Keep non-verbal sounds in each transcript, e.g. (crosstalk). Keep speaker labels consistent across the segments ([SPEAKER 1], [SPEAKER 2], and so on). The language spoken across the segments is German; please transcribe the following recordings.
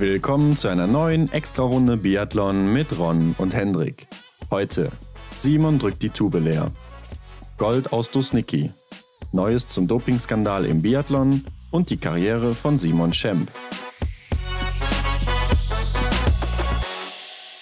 [SPEAKER 1] Willkommen zu einer neuen Extra-Runde Biathlon mit Ron und Hendrik. Heute Simon drückt die Tube leer. Gold aus Dusnicki. Neues zum Dopingskandal im Biathlon und die Karriere von Simon Schemp.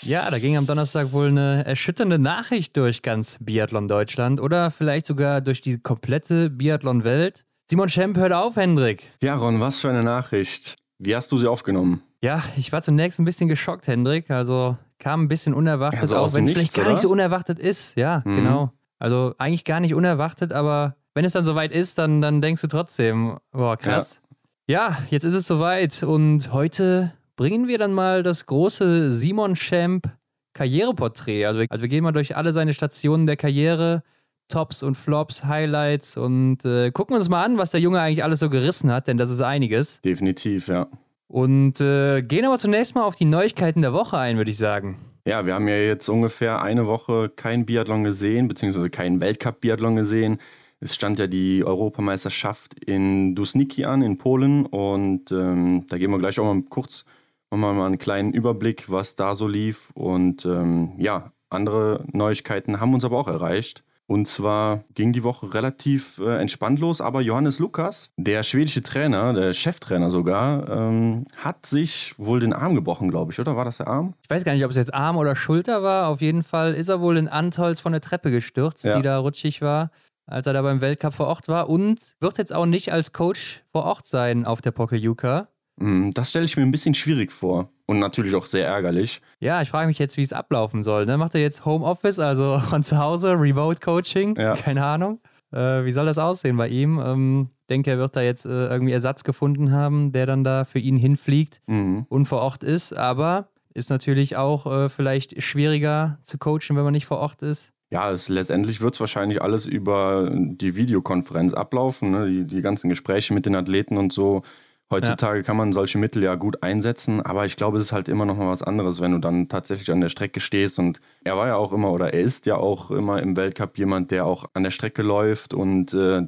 [SPEAKER 2] Ja, da ging am Donnerstag wohl eine erschütternde Nachricht durch ganz Biathlon Deutschland oder vielleicht sogar durch die komplette Biathlon-Welt. Simon Schemp hört auf, Hendrik.
[SPEAKER 1] Ja, Ron, was für eine Nachricht. Wie hast du sie aufgenommen?
[SPEAKER 2] Ja, ich war zunächst ein bisschen geschockt, Hendrik. Also kam ein bisschen unerwartet,
[SPEAKER 1] Also
[SPEAKER 2] auch wenn es vielleicht gar
[SPEAKER 1] oder?
[SPEAKER 2] nicht so unerwartet ist. Ja,
[SPEAKER 1] Mhm.
[SPEAKER 2] genau. Also eigentlich gar nicht unerwartet, aber wenn es dann soweit ist, dann, dann denkst du trotzdem, boah, krass. Ja. jetzt ist es soweit und heute bringen wir dann mal das große Simon Schemp Karriereporträt. Also, wir- also wir gehen mal durch alle seine Stationen der Karriere, Tops und Flops, Highlights und äh, gucken uns mal an, was der Junge eigentlich alles so gerissen hat, denn das ist einiges.
[SPEAKER 1] Definitiv, ja.
[SPEAKER 2] Und äh, gehen aber zunächst mal auf die Neuigkeiten der Woche ein, würde ich sagen.
[SPEAKER 1] Ja, wir haben ja jetzt ungefähr eine Woche kein Biathlon gesehen, beziehungsweise keinen Weltcup-Biathlon gesehen. Es stand ja die Europameisterschaft in Dusniki an, in Polen. Und ähm, da geben wir gleich auch mal kurz nochmal mal einen kleinen Überblick, was da so lief. Und ähm, ja, andere Neuigkeiten haben uns aber auch erreicht. Und zwar ging die Woche relativ äh, entspannt los, aber Johannes Lukas, der schwedische Trainer, der Cheftrainer sogar, ähm, hat sich wohl den Arm gebrochen, glaube ich, oder? War das der Arm?
[SPEAKER 2] Ich weiß gar nicht, ob es jetzt Arm oder Schulter war. Auf jeden Fall ist er wohl in Antolz von der Treppe gestürzt,
[SPEAKER 1] Ja.
[SPEAKER 2] die da rutschig war, als er da beim Weltcup vor Ort war. Und wird jetzt auch nicht als Coach vor Ort sein auf der Pokeljuka.
[SPEAKER 1] Mm, Das stelle ich mir ein bisschen schwierig vor und natürlich auch sehr ärgerlich.
[SPEAKER 2] Ja, ich frage mich jetzt, wie es ablaufen soll. Ne? Macht er jetzt Homeoffice, also (laughs) von zu Hause, Remote Coaching?
[SPEAKER 1] Ja.
[SPEAKER 2] Keine Ahnung. Äh, wie soll das aussehen bei ihm? Ähm, denke, er wird da jetzt äh, irgendwie Ersatz gefunden haben, der dann da für ihn hinfliegt
[SPEAKER 1] Mhm.
[SPEAKER 2] und vor Ort ist. Aber ist natürlich auch äh, vielleicht schwieriger zu coachen, wenn man nicht vor Ort ist.
[SPEAKER 1] Ja, es, letztendlich wird es wahrscheinlich alles über die Videokonferenz ablaufen, ne? die, die ganzen Gespräche mit den Athleten und so. Heutzutage kann man solche Mittel ja gut einsetzen, aber ich glaube, es ist halt immer noch mal was anderes, wenn du dann tatsächlich an der Strecke stehst. Und er war ja auch immer, oder er ist ja auch immer im Weltcup jemand, der auch an der Strecke läuft und äh,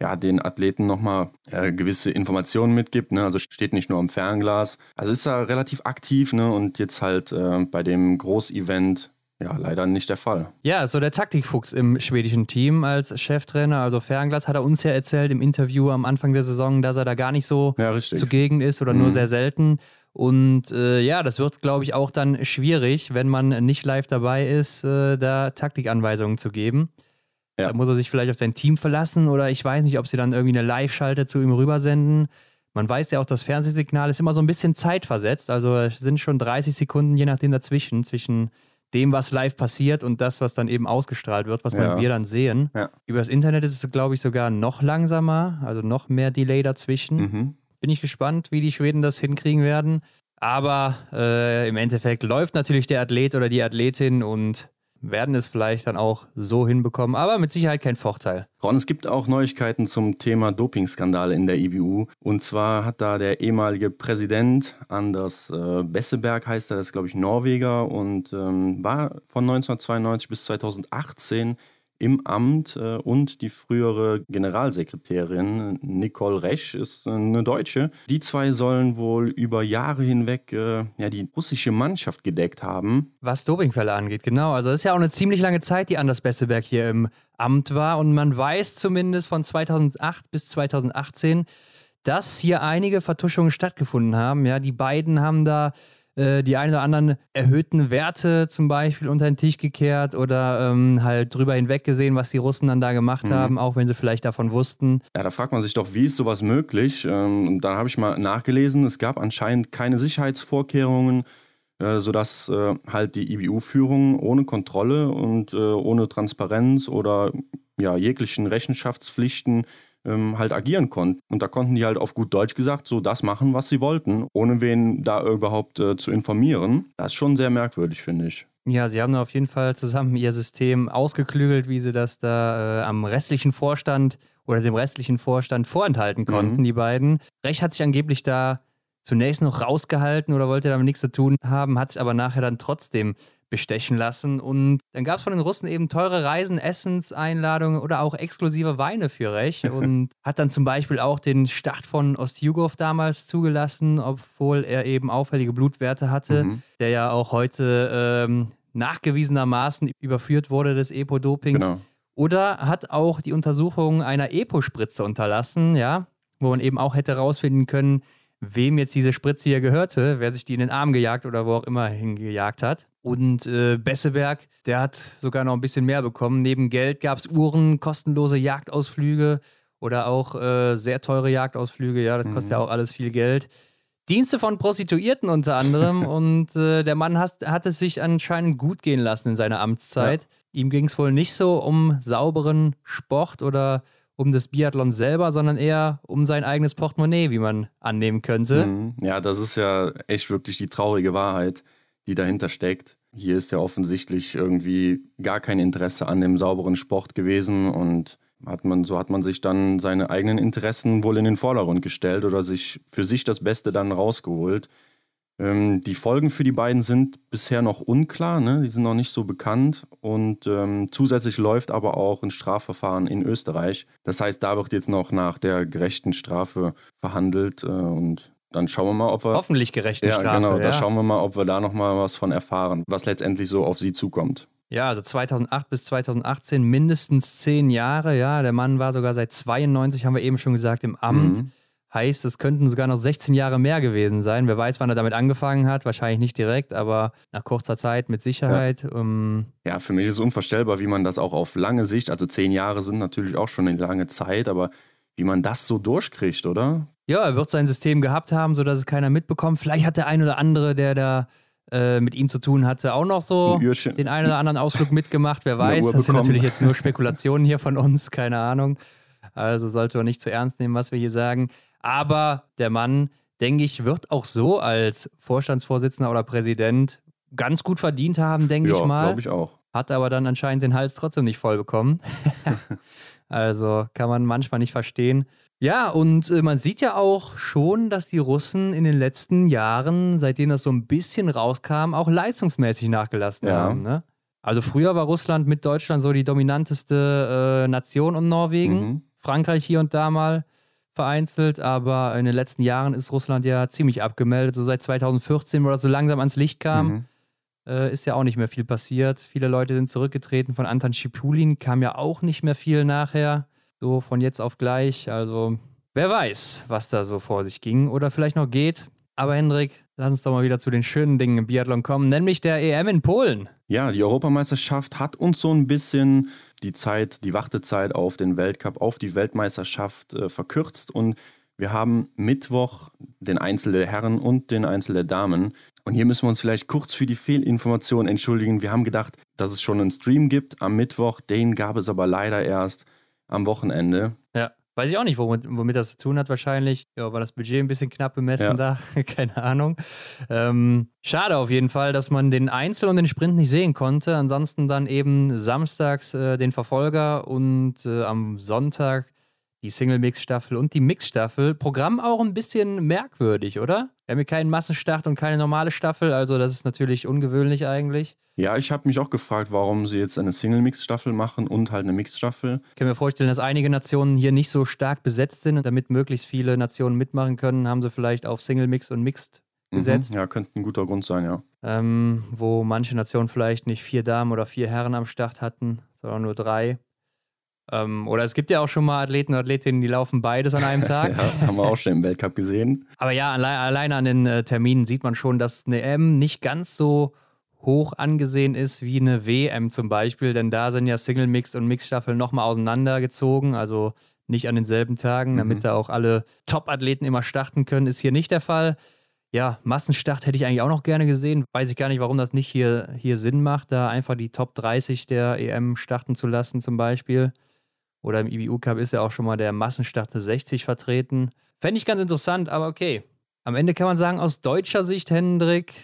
[SPEAKER 1] ja, den Athleten nochmal äh, gewisse Informationen mitgibt. Ne? Also steht nicht nur am Fernglas. Also ist er relativ aktiv ne? und jetzt halt äh, bei dem Großevent ja leider nicht der Fall.
[SPEAKER 2] Ja, so der Taktikfuchs im schwedischen Team als Cheftrainer. Also Fernglas hat er uns ja erzählt im Interview am Anfang der Saison, dass er da gar nicht so
[SPEAKER 1] Ja,
[SPEAKER 2] zugegen ist oder nur
[SPEAKER 1] Mhm.
[SPEAKER 2] sehr selten. Und äh, ja, das wird, glaube ich, auch dann schwierig, wenn man nicht live dabei ist, äh, da Taktikanweisungen zu geben.
[SPEAKER 1] Ja.
[SPEAKER 2] Da muss er sich vielleicht auf sein Team verlassen oder ich weiß nicht, ob sie dann irgendwie eine Live-Schalte zu ihm rübersenden. Man weiß ja auch, das Fernsehsignal ist immer so ein bisschen zeitversetzt. Also es sind schon 30 Sekunden, je nachdem dazwischen, zwischen dem, was live passiert und das, was dann eben ausgestrahlt wird, was
[SPEAKER 1] Ja.
[SPEAKER 2] wir dann sehen.
[SPEAKER 1] Ja.
[SPEAKER 2] Über das Internet ist es, glaube ich, sogar noch langsamer, also noch mehr Delay dazwischen.
[SPEAKER 1] Mhm.
[SPEAKER 2] Bin ich gespannt, wie die Schweden das hinkriegen werden. Aber äh, im Endeffekt läuft natürlich der Athlet oder die Athletin und werden es vielleicht dann auch so hinbekommen, aber mit Sicherheit kein Vorteil.
[SPEAKER 1] Ron, es gibt auch Neuigkeiten zum Thema Dopingskandal in der IBU. Und zwar hat da der ehemalige Präsident Anders äh, Besseberg, heißt er, das ist glaube ich Norweger und ähm, war von 1992 bis 2018 im Amt äh, und die frühere Generalsekretärin Nicole Resch ist äh, eine Deutsche. Die zwei sollen wohl über Jahre hinweg äh, ja, die russische Mannschaft gedeckt haben.
[SPEAKER 2] Was Dopingfälle angeht, genau. Also es ist ja auch eine ziemlich lange Zeit, die Anders Besseberg hier im Amt war und man weiß zumindest von 2008 bis 2018, dass hier einige Vertuschungen stattgefunden haben. Ja, die beiden haben da äh, die ein oder anderen erhöhten Werte zum Beispiel unter den Tisch gekehrt oder ähm, halt drüber hinweg gesehen, was die Russen dann da gemacht
[SPEAKER 1] Mhm.
[SPEAKER 2] haben, auch wenn sie vielleicht davon wussten.
[SPEAKER 1] Ja, da fragt man sich doch, wie ist sowas möglich? Ähm, Und dann habe ich mal nachgelesen, es gab anscheinend keine Sicherheitsvorkehrungen, äh, sodass äh, halt die IBU-Führung ohne Kontrolle und äh, ohne Transparenz oder ja, jeglichen Rechenschaftspflichten ähm, halt agieren konnten. Und da konnten die halt auf gut Deutsch gesagt so das machen, was sie wollten, ohne wen da überhaupt äh, zu informieren. Das ist schon sehr merkwürdig, finde ich.
[SPEAKER 2] Ja, sie haben da auf jeden Fall zusammen ihr System ausgeklügelt, wie sie das da äh, am restlichen Vorstand oder dem restlichen Vorstand vorenthalten konnten,
[SPEAKER 1] Mhm.
[SPEAKER 2] die beiden. Recht hat sich angeblich da zunächst noch rausgehalten oder wollte damit nichts zu tun haben, hat sich aber nachher dann trotzdem bestechen lassen. Und dann gab es von den Russen eben teure Reisen, Essenseinladungen oder auch exklusive Weine für Rech. (laughs) Und hat dann zum Beispiel auch den Start von Ostjugow damals zugelassen, obwohl er eben auffällige Blutwerte hatte, mhm. der ja auch heute ähm, nachgewiesenermaßen überführt wurde des Epo-Dopings. Genau. Oder hat auch die Untersuchung einer Epo-Spritze unterlassen, ja, wo man eben auch hätte herausfinden können, wem jetzt diese Spritze hier gehörte, wer sich die in den Arm gejagt oder wo auch immer hingejagt hat. Und äh, Besseberg, der hat sogar noch ein bisschen mehr bekommen. Neben Geld gab es Uhren, kostenlose Jagdausflüge oder auch äh, sehr teure Jagdausflüge. Ja, das kostet mhm. ja auch alles viel Geld. Dienste von Prostituierten unter anderem. (laughs) und äh, der Mann hat, hat, es sich anscheinend gut gehen lassen in seiner Amtszeit. Ja. Ihm ging es wohl nicht so um sauberen Sport oder um das Biathlon selber, sondern eher um sein eigenes Portemonnaie, wie man annehmen könnte.
[SPEAKER 1] Mhm. Ja, das ist ja echt wirklich die traurige Wahrheit, die dahinter steckt. Hier ist ja offensichtlich irgendwie gar kein Interesse an dem sauberen Sport gewesen und hat man, so hat man sich dann seine eigenen Interessen wohl in den Vordergrund gestellt oder sich für sich das Beste dann rausgeholt. Ähm, die Folgen für die beiden sind bisher noch unklar, ne? die sind noch nicht so bekannt. Und ähm, zusätzlich läuft aber auch ein Strafverfahren in Österreich. Das heißt, da wird jetzt noch nach der gerechten Strafe verhandelt. Äh, und dann schauen wir mal, ob wir.
[SPEAKER 2] Hoffentlich gerechte
[SPEAKER 1] ja,
[SPEAKER 2] Strafe.
[SPEAKER 1] Genau, ja. da schauen wir mal, ob wir da nochmal was von erfahren, was letztendlich so auf sie zukommt.
[SPEAKER 2] Ja, also 2008 bis 2018 mindestens zehn Jahre. Ja, der Mann war sogar seit 92, haben wir eben schon gesagt, im Amt. Mhm. Heißt, es könnten sogar noch 16 Jahre mehr gewesen sein. Wer weiß, wann er damit angefangen hat. Wahrscheinlich nicht direkt, aber nach kurzer Zeit mit Sicherheit.
[SPEAKER 1] Ja, um ja für mich ist es unvorstellbar, wie man das auch auf lange Sicht, also zehn Jahre sind natürlich auch schon eine lange Zeit, aber wie man das so durchkriegt, oder?
[SPEAKER 2] Ja, er wird sein System gehabt haben, sodass es keiner mitbekommt. Vielleicht hat der ein oder andere, der da äh, mit ihm zu tun hatte, auch noch so den einen oder anderen Ausflug mitgemacht. Wer (laughs) weiß, das sind natürlich jetzt nur Spekulationen hier von uns, keine Ahnung. Also sollte man nicht zu ernst nehmen, was wir hier sagen. Aber der Mann, denke ich, wird auch so als Vorstandsvorsitzender oder Präsident ganz gut verdient haben, denke ja, ich mal.
[SPEAKER 1] glaube ich auch.
[SPEAKER 2] Hat aber dann anscheinend den Hals trotzdem nicht voll bekommen. (laughs) also kann man manchmal nicht verstehen. Ja, und äh, man sieht ja auch schon, dass die Russen in den letzten Jahren, seitdem das so ein bisschen rauskam, auch leistungsmäßig nachgelassen ja. haben. Ne? Also früher war Russland mit Deutschland so die dominanteste äh, Nation und Norwegen. Mhm. Frankreich hier und da mal vereinzelt, aber in den letzten Jahren ist Russland ja ziemlich abgemeldet. So seit 2014, wo das so langsam ans Licht kam, mhm. äh, ist ja auch nicht mehr viel passiert. Viele Leute sind zurückgetreten. Von Anton Schipulin kam ja auch nicht mehr viel nachher. So von jetzt auf gleich. Also wer weiß, was da so vor sich ging oder vielleicht noch geht. Aber Hendrik, lass uns doch mal wieder zu den schönen Dingen im Biathlon kommen, nämlich der EM in Polen.
[SPEAKER 1] Ja, die Europameisterschaft hat uns so ein bisschen die Zeit, die Wartezeit auf den Weltcup, auf die Weltmeisterschaft äh, verkürzt und wir haben Mittwoch den Einzel der Herren und den Einzel der Damen. Und hier müssen wir uns vielleicht kurz für die Fehlinformation entschuldigen. Wir haben gedacht, dass es schon einen Stream gibt am Mittwoch. Den gab es aber leider erst am Wochenende.
[SPEAKER 2] Ja. Weiß ich auch nicht, womit, womit das zu tun hat wahrscheinlich. Ja, war das Budget ein bisschen knapp bemessen ja. da? (laughs) Keine Ahnung. Ähm, schade auf jeden Fall, dass man den Einzel und den Sprint nicht sehen konnte. Ansonsten dann eben samstags äh, den Verfolger und äh, am Sonntag die Single-Mix-Staffel und die Mix-Staffel. Programm auch ein bisschen merkwürdig, oder? Wir haben hier keinen Massenstart und keine normale Staffel, also das ist natürlich ungewöhnlich eigentlich.
[SPEAKER 1] Ja, ich habe mich auch gefragt, warum sie jetzt eine Single-Mix-Staffel machen und halt eine Mix-Staffel.
[SPEAKER 2] Ich kann mir vorstellen, dass einige Nationen hier nicht so stark besetzt sind und damit möglichst viele Nationen mitmachen können, haben sie vielleicht auf Single-Mix und Mixed mhm. gesetzt.
[SPEAKER 1] Mhm, ja, könnte ein guter Grund sein, ja.
[SPEAKER 2] Ähm, wo manche Nationen vielleicht nicht vier Damen oder vier Herren am Start hatten, sondern nur drei. Ähm, oder es gibt ja auch schon mal Athleten und Athletinnen, die laufen beides an einem (laughs) Tag.
[SPEAKER 1] ja, haben wir auch schon im Weltcup gesehen.
[SPEAKER 2] Aber ja, alle alleine an den äh, Terminen sieht man schon, dass eine M nicht ganz so hoch angesehen ist wie eine WM zum Beispiel, denn da sind ja Single Mix und Mix-Staffel nochmal auseinandergezogen, also nicht an denselben Tagen, damit mhm. da auch alle Top-Athleten immer starten können, ist hier nicht der Fall. Ja, Massenstart hätte ich eigentlich auch noch gerne gesehen. Weiß ich gar nicht, warum das nicht hier, hier Sinn macht, da einfach die Top 30 der EM starten zu lassen, zum Beispiel. Oder im IBU Cup ist ja auch schon mal der Massenstart 60 vertreten. Fände ich ganz interessant, aber okay. Am Ende kann man sagen, aus deutscher Sicht, Hendrik,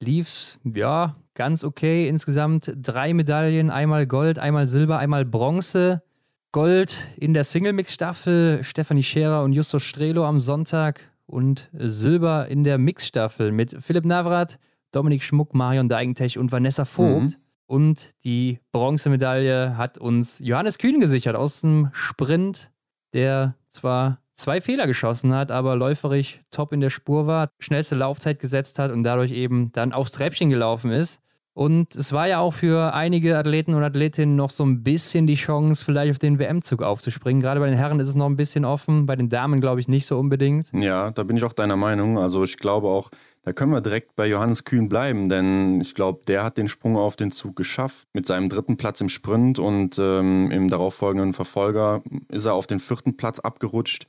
[SPEAKER 2] lief's ja ganz okay. Insgesamt drei Medaillen, einmal Gold, einmal Silber, einmal Bronze. Gold in der Single-Mix-Staffel, Stefanie Scherer und Justus Strelo am Sonntag und Silber in der Mix-Staffel mit Philipp Navrat, Dominik Schmuck, Marion Deigentech und Vanessa Vogt. Mhm. Und die Bronzemedaille hat uns Johannes Kühn gesichert aus dem Sprint, der zwar zwei Fehler geschossen hat, aber läuferisch top in der Spur war, schnellste Laufzeit gesetzt hat und dadurch eben dann aufs Treppchen gelaufen ist. Und es war ja auch für einige Athleten und Athletinnen noch so ein bisschen die Chance, vielleicht auf den WM-Zug aufzuspringen. Gerade bei den Herren ist es noch ein bisschen offen, bei den Damen glaube ich nicht so unbedingt.
[SPEAKER 1] Ja, da bin ich auch deiner Meinung. Also ich glaube auch, da können wir direkt bei Johannes Kühn bleiben, denn ich glaube, der hat den Sprung auf den Zug geschafft. Mit seinem dritten Platz im Sprint und ähm, im darauffolgenden Verfolger ist er auf den vierten Platz abgerutscht.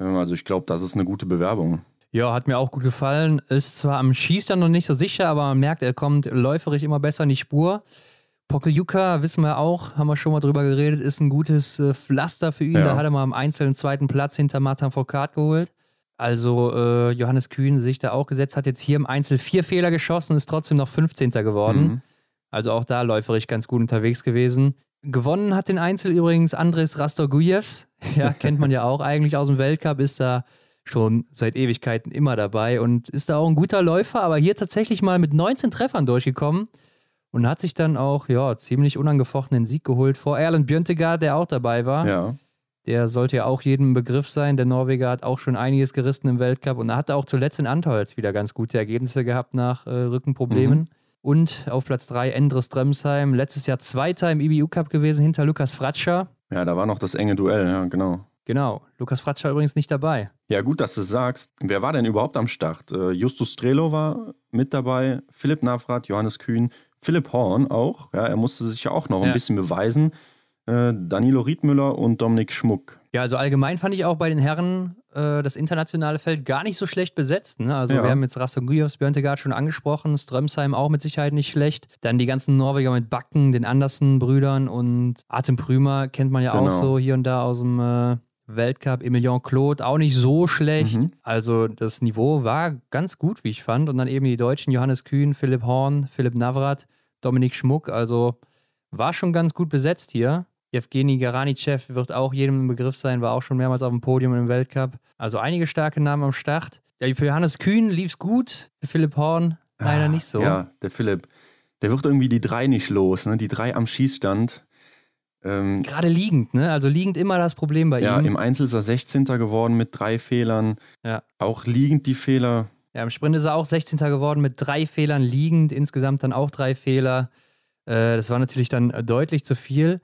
[SPEAKER 1] Ähm, also ich glaube, das ist eine gute Bewerbung.
[SPEAKER 2] Ja, hat mir auch gut gefallen. Ist zwar am Schießstand noch nicht so sicher, aber man merkt, er kommt läuferisch immer besser in die Spur. Pokeljuka, wissen wir auch, haben wir schon mal drüber geredet, ist ein gutes äh, Pflaster für ihn. Ja. Da hat er mal im Einzelnen zweiten Platz hinter Martin Foucault geholt. Also äh, Johannes Kühn sich da auch gesetzt, hat jetzt hier im Einzel vier Fehler geschossen, ist trotzdem noch 15. geworden. Mhm. Also auch da läuferisch ganz gut unterwegs gewesen. Gewonnen hat den Einzel übrigens Andres Rastorgujevs. (laughs) Ja, kennt man ja auch eigentlich aus dem Weltcup, ist da schon seit Ewigkeiten immer dabei und ist da auch ein guter Läufer, aber hier tatsächlich mal mit 19 Treffern durchgekommen und hat sich dann auch ja, ziemlich unangefochten den Sieg geholt vor Erland Björntegard, der auch dabei war.
[SPEAKER 1] Ja.
[SPEAKER 2] Der sollte ja auch jedem Begriff sein. Der Norweger hat auch schon einiges gerissen im Weltcup und er hatte auch zuletzt in Antolz wieder ganz gute Ergebnisse gehabt nach äh, Rückenproblemen. Mhm. Und auf Platz 3 Endre Strömsheim, letztes Jahr Zweiter im IBU Cup gewesen hinter Lukas Fratscher.
[SPEAKER 1] Ja, da war noch das enge Duell, ja, genau.
[SPEAKER 2] Genau. Lukas Fratscher übrigens nicht dabei.
[SPEAKER 1] Ja, gut, dass du sagst. Wer war denn überhaupt am Start? Äh, Justus Strelo war mit dabei, Philipp Navrat, Johannes Kühn, Philipp Horn auch. Ja, er musste sich ja auch noch ja. ein bisschen beweisen. Äh, Danilo Riedmüller und Dominik Schmuck.
[SPEAKER 2] Ja, also allgemein fand ich auch bei den Herren äh, das internationale Feld gar nicht so schlecht besetzt. Ne? Also ja. wir haben jetzt Rastogujevs, Björntegard schon angesprochen, Strömsheim auch mit Sicherheit nicht schlecht. Dann die ganzen Norweger mit Backen, den Andersen-Brüdern und Artem Prümer kennt man ja genau. auch so hier und da aus dem äh, Weltcup, Emilien Claude, auch nicht so schlecht. Mhm. Also das Niveau war ganz gut, wie ich fand. Und dann eben die Deutschen, Johannes Kühn, Philipp Horn, Philipp Navrat, Dominik Schmuck. Also war schon ganz gut besetzt hier. Evgeny Garanichev wird auch jedem im Begriff sein, war auch schon mehrmals auf dem Podium im Weltcup. Also einige starke Namen am Start. Ja, für Johannes Kühn lief es gut, für Philipp Horn leider ah, nicht so.
[SPEAKER 1] Ja, der Philipp, der wird irgendwie die drei nicht los, ne? Die drei am Schießstand.
[SPEAKER 2] Ähm, Gerade liegend, ne? Also liegend immer das Problem bei
[SPEAKER 1] ja,
[SPEAKER 2] ihm.
[SPEAKER 1] Ja, im Einzel ist er 16. geworden mit drei Fehlern.
[SPEAKER 2] Ja.
[SPEAKER 1] Auch liegend die Fehler.
[SPEAKER 2] Ja, im Sprint ist er auch 16. geworden mit drei Fehlern liegend, insgesamt dann auch drei Fehler. Äh, das war natürlich dann deutlich zu viel,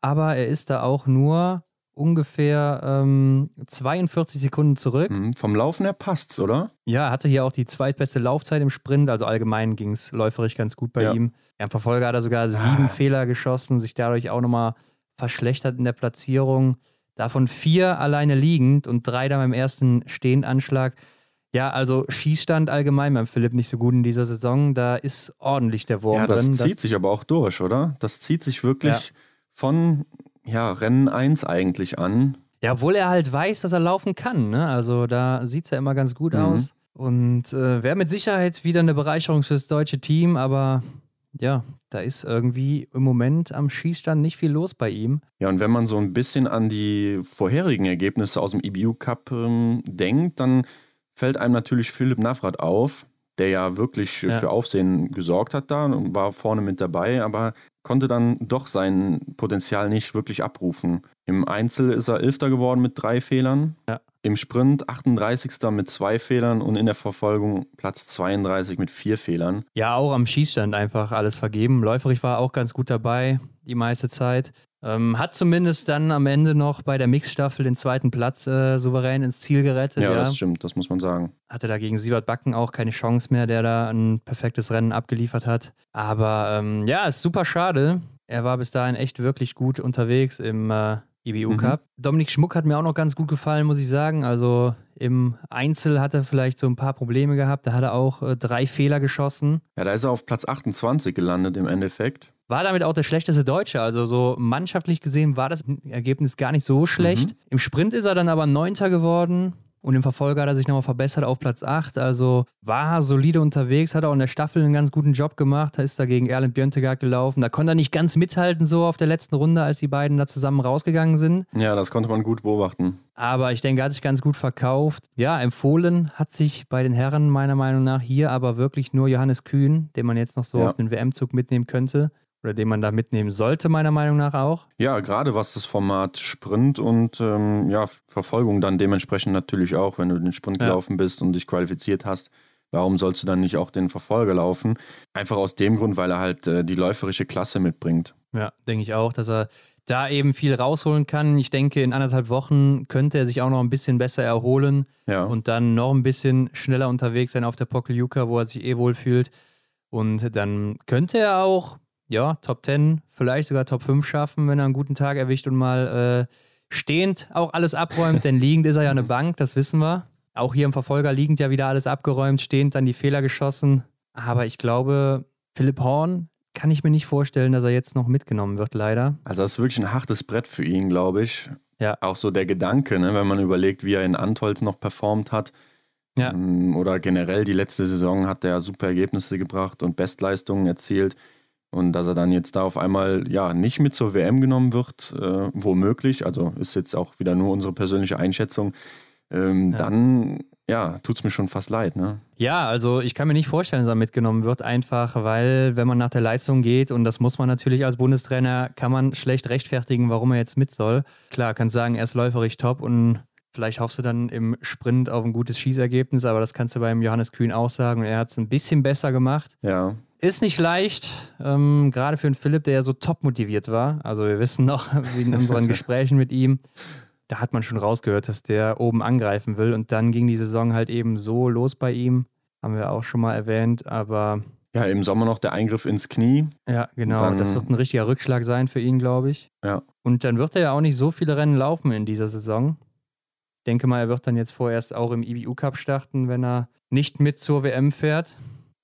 [SPEAKER 2] aber er ist da auch nur ungefähr ähm, 42 Sekunden zurück.
[SPEAKER 1] Mhm, vom Laufen her passt's, oder?
[SPEAKER 2] Ja, er hatte hier auch die zweitbeste Laufzeit im Sprint, also allgemein ging es läuferisch ganz gut bei ja. ihm. Im Verfolger hat er sogar sieben ah. Fehler geschossen, sich dadurch auch nochmal verschlechtert in der Platzierung. Davon vier alleine liegend und drei dann beim ersten Stehendanschlag. Ja, also Schießstand allgemein beim Philipp nicht so gut in dieser Saison. Da ist ordentlich der Wurm
[SPEAKER 1] ja, das
[SPEAKER 2] drin.
[SPEAKER 1] Das zieht sich aber auch durch, oder? Das zieht sich wirklich ja. Von ja, Rennen 1 eigentlich an.
[SPEAKER 2] Ja, obwohl er halt weiß, dass er laufen kann. Ne? Also da sieht es ja immer ganz gut mhm. aus. Und äh, wäre mit Sicherheit wieder eine Bereicherung fürs deutsche Team, aber ja, da ist irgendwie im Moment am Schießstand nicht viel los bei ihm.
[SPEAKER 1] Ja, und wenn man so ein bisschen an die vorherigen Ergebnisse aus dem EBU Cup ähm, denkt, dann fällt einem natürlich Philipp Navrat auf, der ja wirklich ja. für Aufsehen gesorgt hat da und war vorne mit dabei, aber konnte dann doch sein Potenzial nicht wirklich abrufen. Im Einzel ist er Elfter geworden mit drei Fehlern.
[SPEAKER 2] Ja.
[SPEAKER 1] Im Sprint 38. mit zwei Fehlern und in der Verfolgung Platz 32 mit vier Fehlern.
[SPEAKER 2] Ja, auch am Schießstand einfach alles vergeben. Läuferich war auch ganz gut dabei die meiste Zeit. Ähm, hat zumindest dann am Ende noch bei der Mixstaffel den zweiten Platz äh, souverän ins Ziel gerettet.
[SPEAKER 1] Ja, ja, das stimmt, das muss man sagen.
[SPEAKER 2] Hatte da gegen Siebert Backen auch keine Chance mehr, der da ein perfektes Rennen abgeliefert hat. Aber ähm, ja, ist super schade. Er war bis dahin echt wirklich gut unterwegs im äh, IBU mhm. Cup. Dominik Schmuck hat mir auch noch ganz gut gefallen, muss ich sagen. Also im Einzel hat er vielleicht so ein paar Probleme gehabt. Da hat er auch äh, drei Fehler geschossen.
[SPEAKER 1] Ja, da ist er auf Platz 28 gelandet im Endeffekt.
[SPEAKER 2] War damit auch der schlechteste Deutsche. Also so mannschaftlich gesehen war das Ergebnis gar nicht so schlecht. Mhm. Im Sprint ist er dann aber Neunter geworden Und im Verfolger hat er sich nochmal verbessert auf Platz 8. Also war solide unterwegs, hat auch in der Staffel einen ganz guten Job gemacht. Da ist da gegen Erland Björntegard gelaufen. Da konnte er nicht ganz mithalten, so auf der letzten Runde, als die beiden da zusammen rausgegangen sind.
[SPEAKER 1] Ja, das konnte man gut beobachten.
[SPEAKER 2] Aber ich denke, er hat sich ganz gut verkauft. Ja, empfohlen hat sich bei den Herren meiner Meinung nach hier aber wirklich nur Johannes Kühn, den man jetzt noch so ja. auf den WM-Zug mitnehmen könnte oder den man da mitnehmen sollte, meiner Meinung nach auch.
[SPEAKER 1] Ja, gerade was das Format Sprint und ähm, ja, Verfolgung dann dementsprechend natürlich auch, wenn du den Sprint ja. gelaufen bist und dich qualifiziert hast. Warum sollst du dann nicht auch den Verfolger laufen? Einfach aus dem Grund, weil er halt äh, die läuferische Klasse mitbringt.
[SPEAKER 2] Ja, denke ich auch, dass er da eben viel rausholen kann. Ich denke, in anderthalb Wochen könnte er sich auch noch ein bisschen besser erholen ja. und dann noch ein bisschen schneller unterwegs sein auf der Pokeljuka, wo er sich eh wohl fühlt. Und dann könnte er auch ja, Top 10, vielleicht sogar Top 5 schaffen, wenn er einen guten Tag erwischt und mal äh, stehend auch alles abräumt. Denn liegend ist er ja eine (laughs) Bank, das wissen wir. Auch hier im Verfolger liegend ja wieder alles abgeräumt, stehend dann die Fehler geschossen. Aber ich glaube, Philipp Horn kann ich mir nicht vorstellen, dass er jetzt noch mitgenommen wird, leider.
[SPEAKER 1] Also das ist wirklich ein hartes Brett für ihn, glaube ich. Ja. Auch so der Gedanke, ne, wenn man überlegt, wie er in Antolz noch performt hat. Ja. Ähm, oder generell die letzte Saison hat er super Ergebnisse gebracht und Bestleistungen erzielt. Und dass er dann jetzt da auf einmal ja nicht mit zur WM genommen wird, äh, womöglich, also ist jetzt auch wieder nur unsere persönliche Einschätzung, ähm, ja. dann ja, tut es mir schon fast leid, ne?
[SPEAKER 2] Ja, also ich kann mir nicht vorstellen, dass er mitgenommen wird, einfach weil, wenn man nach der Leistung geht, und das muss man natürlich als Bundestrainer, kann man schlecht rechtfertigen, warum er jetzt mit soll. Klar, kann sagen, er ist läuferig top und vielleicht hoffst du dann im Sprint auf ein gutes Schießergebnis, aber das kannst du beim Johannes Kühn auch sagen und er hat es ein bisschen besser gemacht.
[SPEAKER 1] Ja.
[SPEAKER 2] Ist nicht leicht, ähm, gerade für einen Philipp, der ja so top motiviert war. Also wir wissen noch, (laughs) wie in unseren Gesprächen mit ihm, da hat man schon rausgehört, dass der oben angreifen will. Und dann ging die Saison halt eben so los bei ihm. Haben wir auch schon mal erwähnt, aber.
[SPEAKER 1] Ja, im Sommer noch der Eingriff ins Knie.
[SPEAKER 2] Ja, genau. Dann, das wird ein richtiger Rückschlag sein für ihn, glaube ich.
[SPEAKER 1] Ja.
[SPEAKER 2] Und dann wird er ja auch nicht so viele Rennen laufen in dieser Saison. Ich denke mal, er wird dann jetzt vorerst auch im IBU Cup starten, wenn er nicht mit zur WM fährt.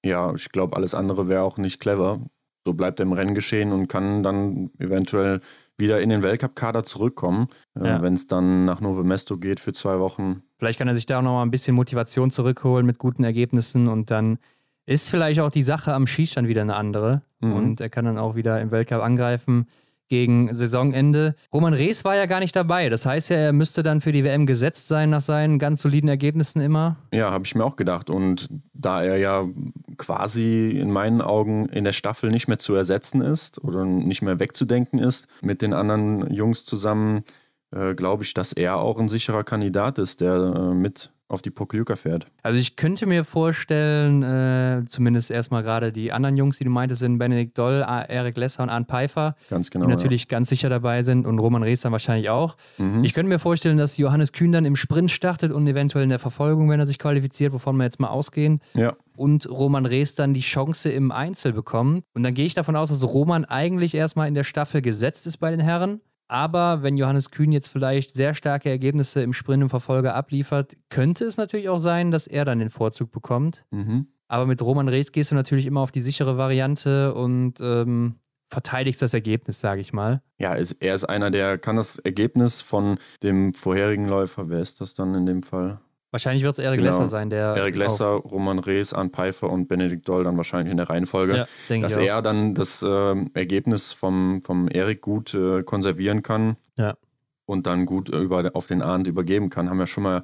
[SPEAKER 1] Ja, ich glaube, alles andere wäre auch nicht clever. So bleibt er im Rennen geschehen und kann dann eventuell wieder in den Weltcup-Kader zurückkommen, äh, ja. äh, wenn es dann nach Novo Mesto geht für zwei Wochen.
[SPEAKER 2] Vielleicht kann er sich da auch noch mal ein bisschen Motivation zurückholen mit guten Ergebnissen und dann ist vielleicht auch die Sache am Schießstand wieder eine andere mhm. und er kann dann auch wieder im Weltcup angreifen gegen Saisonende. Roman Rees war ja gar nicht dabei. Das heißt ja, er müsste dann für die WM gesetzt sein nach seinen ganz soliden Ergebnissen immer.
[SPEAKER 1] Ja, habe ich mir auch gedacht. Und da er ja quasi in meinen Augen in der Staffel nicht mehr zu ersetzen ist oder nicht mehr wegzudenken ist mit den anderen Jungs zusammen, äh, glaube ich, dass er auch ein sicherer Kandidat ist, der äh, mit auf die Pokljuka fährt.
[SPEAKER 2] Also ich könnte mir vorstellen, äh, zumindest erstmal gerade die anderen Jungs, die du meintest, sind Benedikt Doll, Erik Lesser und Arne Pfeiffer,
[SPEAKER 1] ganz genau,
[SPEAKER 2] die natürlich ja. ganz sicher dabei sind und Roman Rees dann wahrscheinlich auch. Mhm. Ich könnte mir vorstellen, dass Johannes Kühn dann im Sprint startet und eventuell in der Verfolgung, wenn er sich qualifiziert, wovon wir jetzt mal ausgehen.
[SPEAKER 1] Ja.
[SPEAKER 2] Und Roman Rees dann die Chance im Einzel bekommt. Und dann gehe ich davon aus, dass Roman eigentlich erstmal in der Staffel gesetzt ist bei den Herren. Aber wenn Johannes Kühn jetzt vielleicht sehr starke Ergebnisse im Sprint und Verfolger abliefert, könnte es natürlich auch sein, dass er dann den Vorzug bekommt.
[SPEAKER 1] Mhm.
[SPEAKER 2] Aber mit Roman Rees gehst du natürlich immer auf die sichere Variante und ähm, verteidigst das Ergebnis, sage ich mal.
[SPEAKER 1] Ja, ist, er ist einer, der kann das Ergebnis von dem vorherigen Läufer, wer ist das dann in dem Fall?
[SPEAKER 2] Wahrscheinlich wird es Erik genau. Lesser sein, der.
[SPEAKER 1] Erik Lesser, Roman Rees, Arne Pfeiffer und Benedikt Doll dann wahrscheinlich in der Reihenfolge. Ja, dass er dann das äh, Ergebnis vom, vom Erik gut äh, konservieren kann
[SPEAKER 2] ja.
[SPEAKER 1] und dann gut äh, über, auf den Arndt übergeben kann. Haben wir schon mal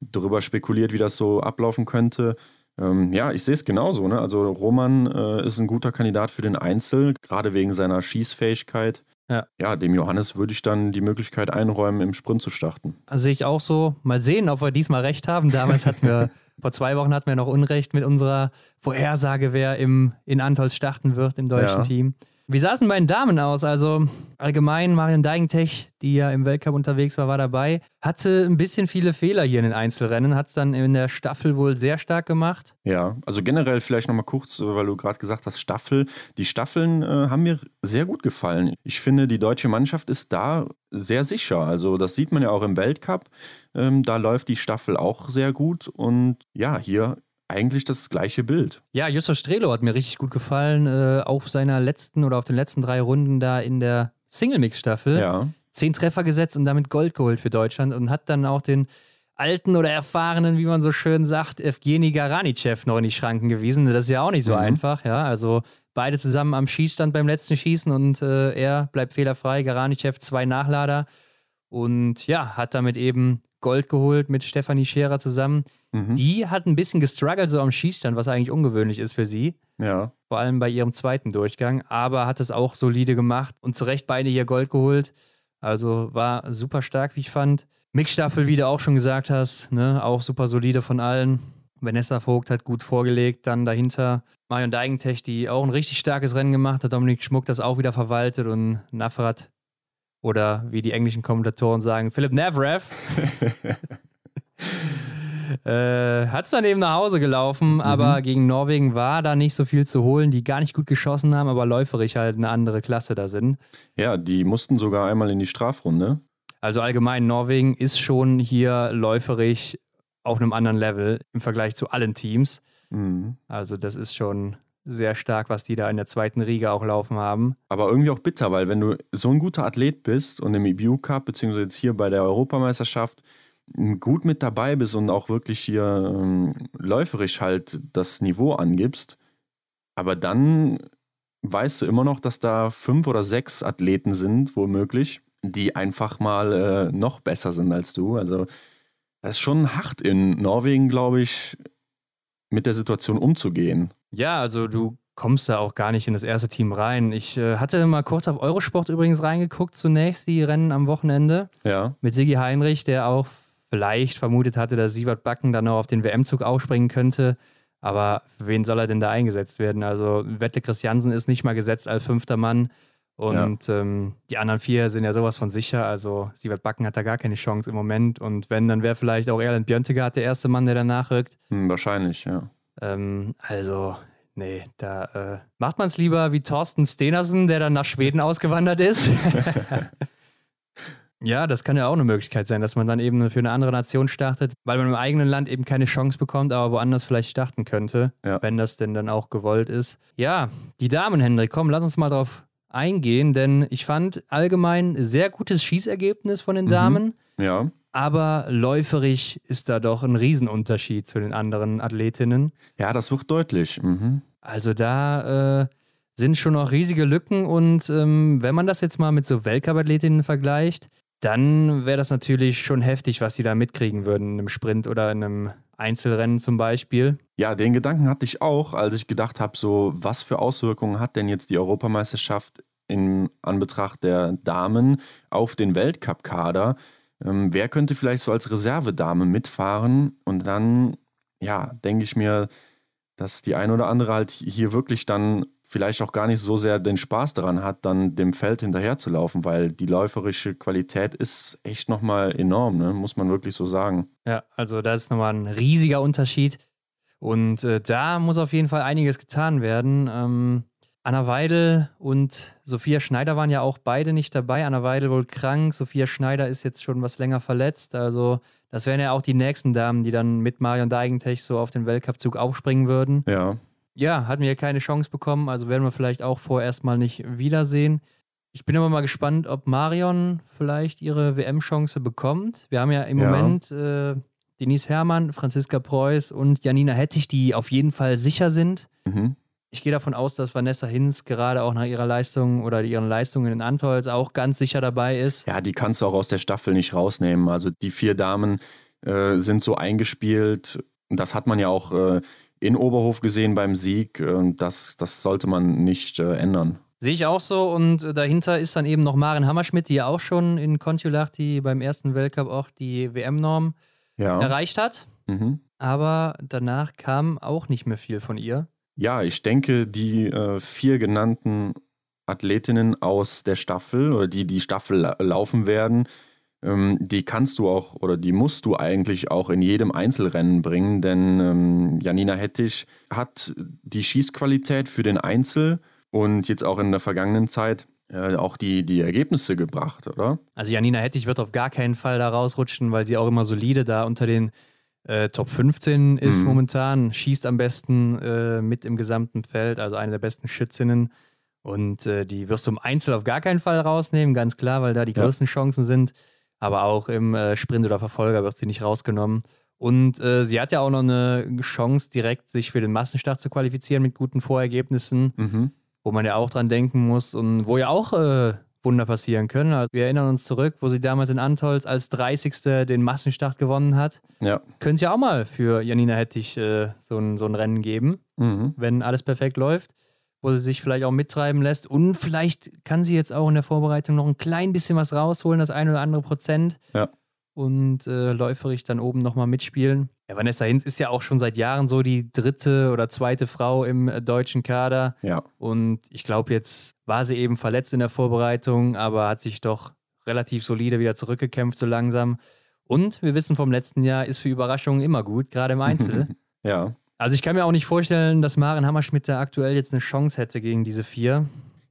[SPEAKER 1] darüber spekuliert, wie das so ablaufen könnte. Ähm, ja, ich sehe es genauso. Ne? Also Roman äh, ist ein guter Kandidat für den Einzel, gerade wegen seiner Schießfähigkeit.
[SPEAKER 2] Ja.
[SPEAKER 1] ja, dem Johannes würde ich dann die Möglichkeit einräumen, im Sprint zu starten.
[SPEAKER 2] Also sehe ich auch so. Mal sehen, ob wir diesmal recht haben. Damals hatten wir, (laughs) vor zwei Wochen hatten wir noch Unrecht mit unserer Vorhersage, wer im, in Antolz starten wird im deutschen ja. Team. Wie sah es bei den Damen aus? Also allgemein, Marion Deigentech, die ja im Weltcup unterwegs war, war dabei. Hatte ein bisschen viele Fehler hier in den Einzelrennen, hat es dann in der Staffel wohl sehr stark gemacht.
[SPEAKER 1] Ja, also generell vielleicht nochmal kurz, weil du gerade gesagt hast, Staffel. Die Staffeln äh, haben mir sehr gut gefallen. Ich finde, die deutsche Mannschaft ist da sehr sicher. Also das sieht man ja auch im Weltcup. Ähm, da läuft die Staffel auch sehr gut. Und ja, hier eigentlich das gleiche Bild.
[SPEAKER 2] Ja, Justus Strelo hat mir richtig gut gefallen äh, auf seiner letzten oder auf den letzten drei Runden da in der Single-Mix-Staffel.
[SPEAKER 1] Ja.
[SPEAKER 2] Zehn Treffer gesetzt und damit Gold geholt für Deutschland und hat dann auch den alten oder erfahrenen, wie man so schön sagt, Evgeny Garanichev noch in die Schranken gewiesen. Das ist ja auch nicht so mhm. einfach, ja. Also beide zusammen am Schießstand beim letzten Schießen und äh, er bleibt fehlerfrei. Garanichev zwei Nachlader und ja, hat damit eben Gold geholt mit Stefanie Scherer zusammen. Mhm. Die hat ein bisschen gestruggelt so am Schießstand, was eigentlich ungewöhnlich ist für sie.
[SPEAKER 1] Ja.
[SPEAKER 2] Vor allem bei ihrem zweiten Durchgang, aber hat es auch solide gemacht und zu Recht beide hier Gold geholt. Also war super stark, wie ich fand. Mixstaffel, wie du auch schon gesagt hast, ne, auch super solide von allen. Vanessa Vogt hat gut vorgelegt, dann dahinter Marion Deigentech, die auch ein richtig starkes Rennen gemacht hat. Dominik Schmuck das auch wieder verwaltet und Nafrat oder wie die englischen Kommentatoren sagen, Philipp Navrev. (laughs) (laughs) äh, hat es dann eben nach Hause gelaufen, mhm. aber gegen Norwegen war da nicht so viel zu holen, die gar nicht gut geschossen haben, aber läuferig halt eine andere Klasse da sind.
[SPEAKER 1] Ja, die mussten sogar einmal in die Strafrunde.
[SPEAKER 2] Also allgemein, Norwegen ist schon hier läuferig auf einem anderen Level im Vergleich zu allen Teams. Mhm. Also das ist schon sehr stark, was die da in der zweiten Riege auch laufen haben.
[SPEAKER 1] Aber irgendwie auch bitter, weil wenn du so ein guter Athlet bist und im EBU Cup, beziehungsweise jetzt hier bei der Europameisterschaft, gut mit dabei bist und auch wirklich hier ähm, läuferisch halt das Niveau angibst, aber dann weißt du immer noch, dass da fünf oder sechs Athleten sind, womöglich, die einfach mal äh, noch besser sind als du. Also das ist schon hart in Norwegen, glaube ich, mit der Situation umzugehen.
[SPEAKER 2] Ja, also du kommst da auch gar nicht in das erste Team rein. Ich äh, hatte mal kurz auf Eurosport übrigens reingeguckt, zunächst die Rennen am Wochenende.
[SPEAKER 1] Ja.
[SPEAKER 2] Mit Sigi Heinrich, der auch vielleicht vermutet hatte, dass Sievert Backen dann noch auf den WM-Zug aufspringen könnte. Aber für wen soll er denn da eingesetzt werden? Also Wette Christiansen ist nicht mal gesetzt als fünfter Mann. Und ja. ähm, die anderen vier sind ja sowas von sicher. Also Sievert Backen hat da gar keine Chance im Moment. Und wenn, dann wäre vielleicht auch Erland Björntegard der erste Mann, der danach rückt.
[SPEAKER 1] Hm, wahrscheinlich, ja.
[SPEAKER 2] Ähm, also, nee, da äh, macht man es lieber wie Thorsten Stenersen, der dann nach Schweden ausgewandert ist. (laughs) (laughs) Ja, das kann ja auch eine Möglichkeit sein, dass man dann eben für eine andere Nation startet, weil man im eigenen Land eben keine Chance bekommt, aber woanders vielleicht starten könnte, ja. wenn das denn dann auch gewollt ist. Ja, die Damen, Hendrik, komm, lass uns mal drauf eingehen, denn ich fand allgemein sehr gutes Schießergebnis von den mhm. Damen.
[SPEAKER 1] Mhm. Ja.
[SPEAKER 2] Aber läuferig ist da doch ein Riesenunterschied zu den anderen Athletinnen.
[SPEAKER 1] Ja, das wird deutlich. Mhm.
[SPEAKER 2] Also da äh, sind schon noch riesige Lücken und ähm, wenn man das jetzt mal mit so Weltcup-Athletinnen vergleicht, dann wäre das natürlich schon heftig, was sie da mitkriegen würden in einem Sprint oder in einem Einzelrennen zum Beispiel.
[SPEAKER 1] Ja, den Gedanken hatte ich auch, als ich gedacht habe, so was für Auswirkungen hat denn jetzt die Europameisterschaft in Anbetracht der Damen auf den Weltcup-Kader? Ähm, wer könnte vielleicht so als Reservedame mitfahren? Und dann, ja, denke ich mir, dass die eine oder andere halt hier wirklich dann vielleicht auch gar nicht so sehr den Spaß daran hat, dann dem Feld hinterherzulaufen, weil die läuferische Qualität ist echt nochmal enorm, ne? muss man wirklich so sagen.
[SPEAKER 2] Ja, also da ist nochmal ein riesiger Unterschied. Und äh, da muss auf jeden Fall einiges getan werden. Ähm, Anna Weidel und Sophia Schneider waren ja auch beide nicht dabei. Anna Weidel wohl krank, Sophia Schneider ist jetzt schon was länger verletzt. Also das wären ja auch die nächsten Damen, die dann mit Marion Deigentech so auf den Weltcupzug aufspringen würden.
[SPEAKER 1] Ja
[SPEAKER 2] ja, hatten wir keine Chance bekommen, also werden wir vielleicht auch vorerst mal nicht wiedersehen. Ich bin aber mal gespannt, ob Marion vielleicht ihre WM-Chance bekommt. Wir haben ja im ja. Moment äh, Denise Herrmann, Franziska Preuß und Janina Hettich, die auf jeden Fall sicher sind. Mhm. Ich gehe davon aus, dass Vanessa Hinz gerade auch nach ihrer Leistung oder ihren Leistungen in Antolz auch ganz sicher dabei ist.
[SPEAKER 1] Ja, die kannst du auch aus der Staffel nicht rausnehmen. Also die vier Damen äh, sind so eingespielt. Das hat man ja auch äh, in Oberhof gesehen beim Sieg. Das, das sollte man nicht äh, ändern.
[SPEAKER 2] Sehe ich auch so und äh, dahinter ist dann eben noch Maren Hammerschmidt, die ja auch schon in Kontiolahti beim ersten Weltcup auch die WM-Norm ja. erreicht hat. Mhm. Aber danach kam auch nicht mehr viel von ihr.
[SPEAKER 1] Ja, ich denke, die äh, vier genannten Athletinnen aus der Staffel oder die die Staffel la laufen werden, die kannst du auch oder die musst du eigentlich auch in jedem Einzelrennen bringen, denn ähm, Janina Hettich hat die Schießqualität für den Einzel und jetzt auch in der vergangenen Zeit äh, auch die, die Ergebnisse gebracht, oder?
[SPEAKER 2] Also Janina Hettich wird auf gar keinen Fall da rausrutschen, weil sie auch immer solide da unter den äh, Top 15 ist mhm. momentan, schießt am besten äh, mit im gesamten Feld, also eine der besten Schützinnen. Und äh, die wirst du im Einzel auf gar keinen Fall rausnehmen, ganz klar, weil da die größten Chancen sind. Aber auch im äh, Sprint oder Verfolger wird sie nicht rausgenommen. Und äh, sie hat ja auch noch eine Chance, direkt sich für den Massenstart zu qualifizieren mit guten Vorergebnissen, mhm. wo man ja auch dran denken muss und wo ja auch äh, Wunder passieren können. Also wir erinnern uns zurück, wo sie damals in Antolz als 30. den Massenstart gewonnen hat.
[SPEAKER 1] Ja.
[SPEAKER 2] Könnte ja auch mal für Janina Hettich äh, so, ein, so ein Rennen geben, mhm. wenn alles perfekt läuft, wo sie sich vielleicht auch mittreiben lässt. Und vielleicht kann sie jetzt auch in der Vorbereitung noch ein klein bisschen was rausholen, das ein oder andere Prozent.
[SPEAKER 1] Ja
[SPEAKER 2] und äh, läuferig dann oben nochmal mitspielen. Ja, Vanessa Hinz ist ja auch schon seit Jahren so die dritte oder zweite Frau im äh, deutschen Kader.
[SPEAKER 1] Ja.
[SPEAKER 2] Und ich glaube, jetzt war sie eben verletzt in der Vorbereitung, aber hat sich doch relativ solide wieder zurückgekämpft, so langsam. Und wir wissen vom letzten Jahr, ist für Überraschungen immer gut, gerade im Einzel. (laughs)
[SPEAKER 1] ja.
[SPEAKER 2] Also ich kann mir auch nicht vorstellen, dass Maren Hammerschmidt da aktuell jetzt eine Chance hätte gegen diese vier.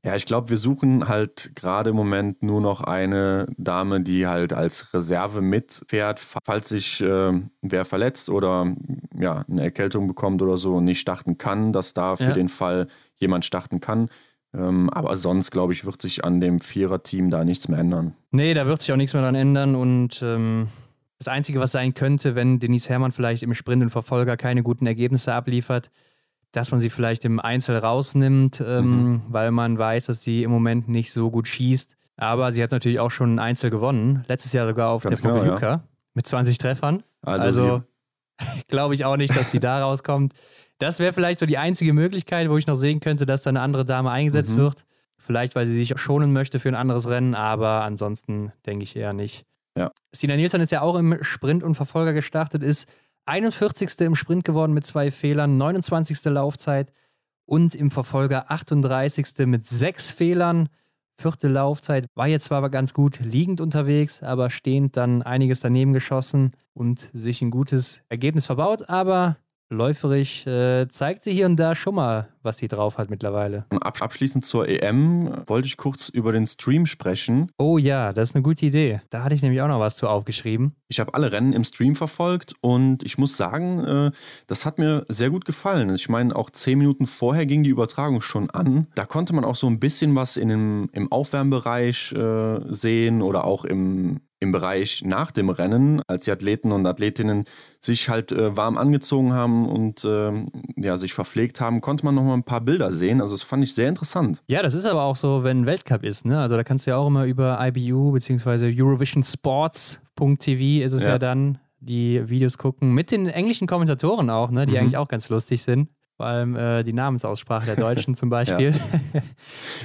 [SPEAKER 1] Ja, ich glaube, wir suchen halt gerade im Moment nur noch eine Dame, die halt als Reserve mitfährt, falls sich äh, wer verletzt oder ja, eine Erkältung bekommt oder so und nicht starten kann, dass da für ja. den Fall jemand starten kann. Ähm, aber sonst, glaube ich, wird sich an dem Vierer-Team da nichts mehr ändern.
[SPEAKER 2] Nee, da wird sich auch nichts mehr dran ändern und ähm, das Einzige, was sein könnte, wenn Denise Herrmann vielleicht im Sprint und Verfolger keine guten Ergebnisse abliefert, dass man sie vielleicht im Einzel rausnimmt, ähm, mhm. weil man weiß, dass sie im Moment nicht so gut schießt. Aber sie hat natürlich auch schon ein Einzel gewonnen. Letztes Jahr sogar auf Ganz der genau, Pokljuka ja. mit 20 Treffern. Also, also (laughs) glaube ich auch nicht, dass sie da rauskommt. Das wäre vielleicht so die einzige Möglichkeit, wo ich noch sehen könnte, dass da eine andere Dame eingesetzt mhm. wird. Vielleicht, weil sie sich schonen möchte für ein anderes Rennen, aber ansonsten denke ich eher nicht.
[SPEAKER 1] Ja.
[SPEAKER 2] Stina Nielsen ist ja auch im Sprint und Verfolger gestartet, ist 41. im Sprint geworden mit zwei Fehlern, 29. Laufzeit und im Verfolger 38. mit sechs Fehlern. Vierte Laufzeit war jetzt zwar ganz gut liegend unterwegs, aber stehend dann einiges daneben geschossen und sich ein gutes Ergebnis verbaut, aber läuferig äh, zeigt sie hier und da schon mal, was sie drauf hat mittlerweile.
[SPEAKER 1] Abschließend zur EM wollte ich kurz über den Stream sprechen.
[SPEAKER 2] Oh ja, das ist eine gute Idee. Da hatte ich nämlich auch noch was zu aufgeschrieben.
[SPEAKER 1] Ich habe alle Rennen im Stream verfolgt und ich muss sagen, äh, das hat mir sehr gut gefallen. Ich meine, auch zehn Minuten vorher ging die Übertragung schon an. Da konnte man auch so ein bisschen was in dem, im Aufwärmbereich äh, sehen oder auch im, im Bereich nach dem Rennen, als die Athleten und Athletinnen sich halt äh, warm angezogen haben und äh, ja, sich verpflegt haben, konnte man noch mal ein paar Bilder sehen. Also das fand ich sehr interessant.
[SPEAKER 2] Ja, das ist aber auch so, wenn Weltcup ist. Ne? Also da kannst du ja auch immer über IBU bzw. Eurovision Sports.tv ist es ja. ja dann die Videos gucken mit den englischen Kommentatoren auch, ne, die mhm. eigentlich auch ganz lustig sind. Vor allem äh, die Namensaussprache der Deutschen zum (laughs) Beispiel.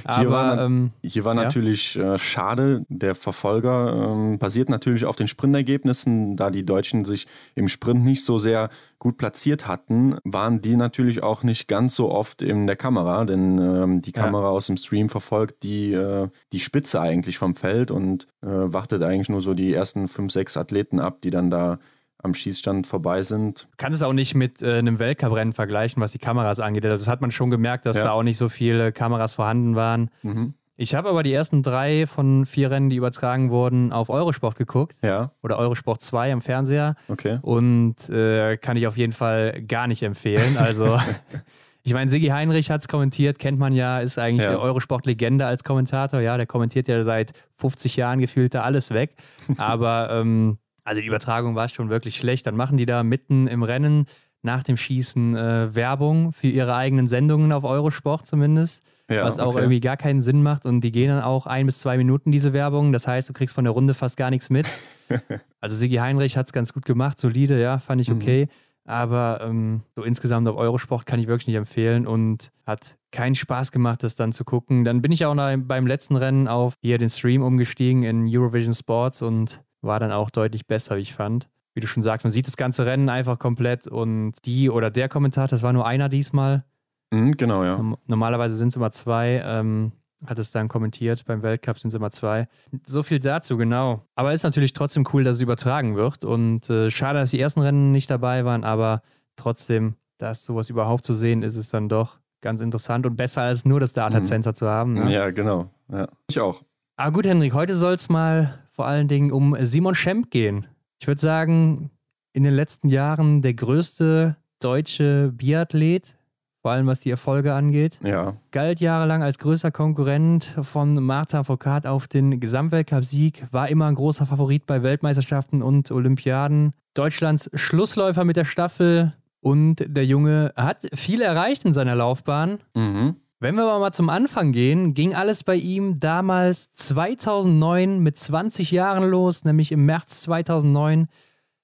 [SPEAKER 1] Aber, (laughs) hier war, ähm, hier war ja. natürlich äh, schade, der Verfolger ähm, basiert natürlich auf den Sprintergebnissen, da die Deutschen sich im Sprint nicht so sehr gut platziert hatten, waren die natürlich auch nicht ganz so oft in der Kamera, denn ähm, die Kamera ja. aus dem Stream verfolgt die, äh, die Spitze eigentlich vom Feld und äh, wartet eigentlich nur so die ersten fünf, sechs Athleten ab, die dann da am Schießstand vorbei sind.
[SPEAKER 2] Du kannst es auch nicht mit äh, einem Weltcuprennen vergleichen, was die Kameras angeht. Also das hat man schon gemerkt, dass ja. da auch nicht so viele Kameras vorhanden waren. Mhm. Ich habe aber die ersten drei von vier Rennen, die übertragen wurden, auf Eurosport geguckt.
[SPEAKER 1] Ja.
[SPEAKER 2] Oder Eurosport 2 am Fernseher.
[SPEAKER 1] Okay.
[SPEAKER 2] Und äh, kann ich auf jeden Fall gar nicht empfehlen. Also, (laughs) ich meine, Sigi Heinrich hat es kommentiert, kennt man ja, ist eigentlich ja. Eurosport-Legende als Kommentator. Ja, der kommentiert ja seit 50 Jahren gefühlt da alles weg. (laughs) Aber ähm, also die Übertragung war schon wirklich schlecht. Dann machen die da mitten im Rennen nach dem Schießen äh, Werbung für ihre eigenen Sendungen auf Eurosport zumindest. Ja, was auch okay. irgendwie gar keinen Sinn macht. Und die gehen dann auch ein bis zwei Minuten, diese Werbung. Das heißt, du kriegst von der Runde fast gar nichts mit. (laughs) also Sigi Heinrich hat es ganz gut gemacht, solide, ja, fand ich mhm. okay. Mhm. Aber ähm, so insgesamt auf Eurosport kann ich wirklich nicht empfehlen und hat keinen Spaß gemacht, das dann zu gucken. Dann bin ich auch noch beim letzten Rennen auf hier den Stream umgestiegen in Eurovision Sports und war dann auch deutlich besser, wie ich fand. Wie du schon sagst, man sieht das ganze Rennen einfach komplett und die oder der Kommentar, das war nur einer diesmal.
[SPEAKER 1] Mhm, genau, ja.
[SPEAKER 2] Normalerweise sind es immer zwei. Ähm, hat es dann kommentiert, beim Weltcup sind es immer zwei. So viel dazu, genau. Aber ist natürlich trotzdem cool, dass es übertragen wird. Und äh, schade, dass die ersten Rennen nicht dabei waren, aber trotzdem, dass sowas überhaupt zu sehen ist, ist dann doch ganz interessant und besser als nur das Data mhm. Center mhm. zu haben. Ne?
[SPEAKER 1] Ja, genau. Ja. Ich auch.
[SPEAKER 2] Aber gut, Henrik, heute soll es mal vor allen Dingen um Simon Schemp gehen. Ich würde sagen, in den letzten Jahren der größte deutsche Biathlet vor allem was die Erfolge angeht.
[SPEAKER 1] Ja.
[SPEAKER 2] Galt jahrelang als größter Konkurrent von Marta Foucault auf den Gesamtweltcup-Sieg, war immer ein großer Favorit bei Weltmeisterschaften und Olympiaden. Deutschlands Schlussläufer mit der Staffel und der Junge hat viel erreicht in seiner Laufbahn.
[SPEAKER 1] Mhm.
[SPEAKER 2] Wenn wir aber mal zum Anfang gehen, ging alles bei ihm damals 2009 mit 20 Jahren los, nämlich im März 2009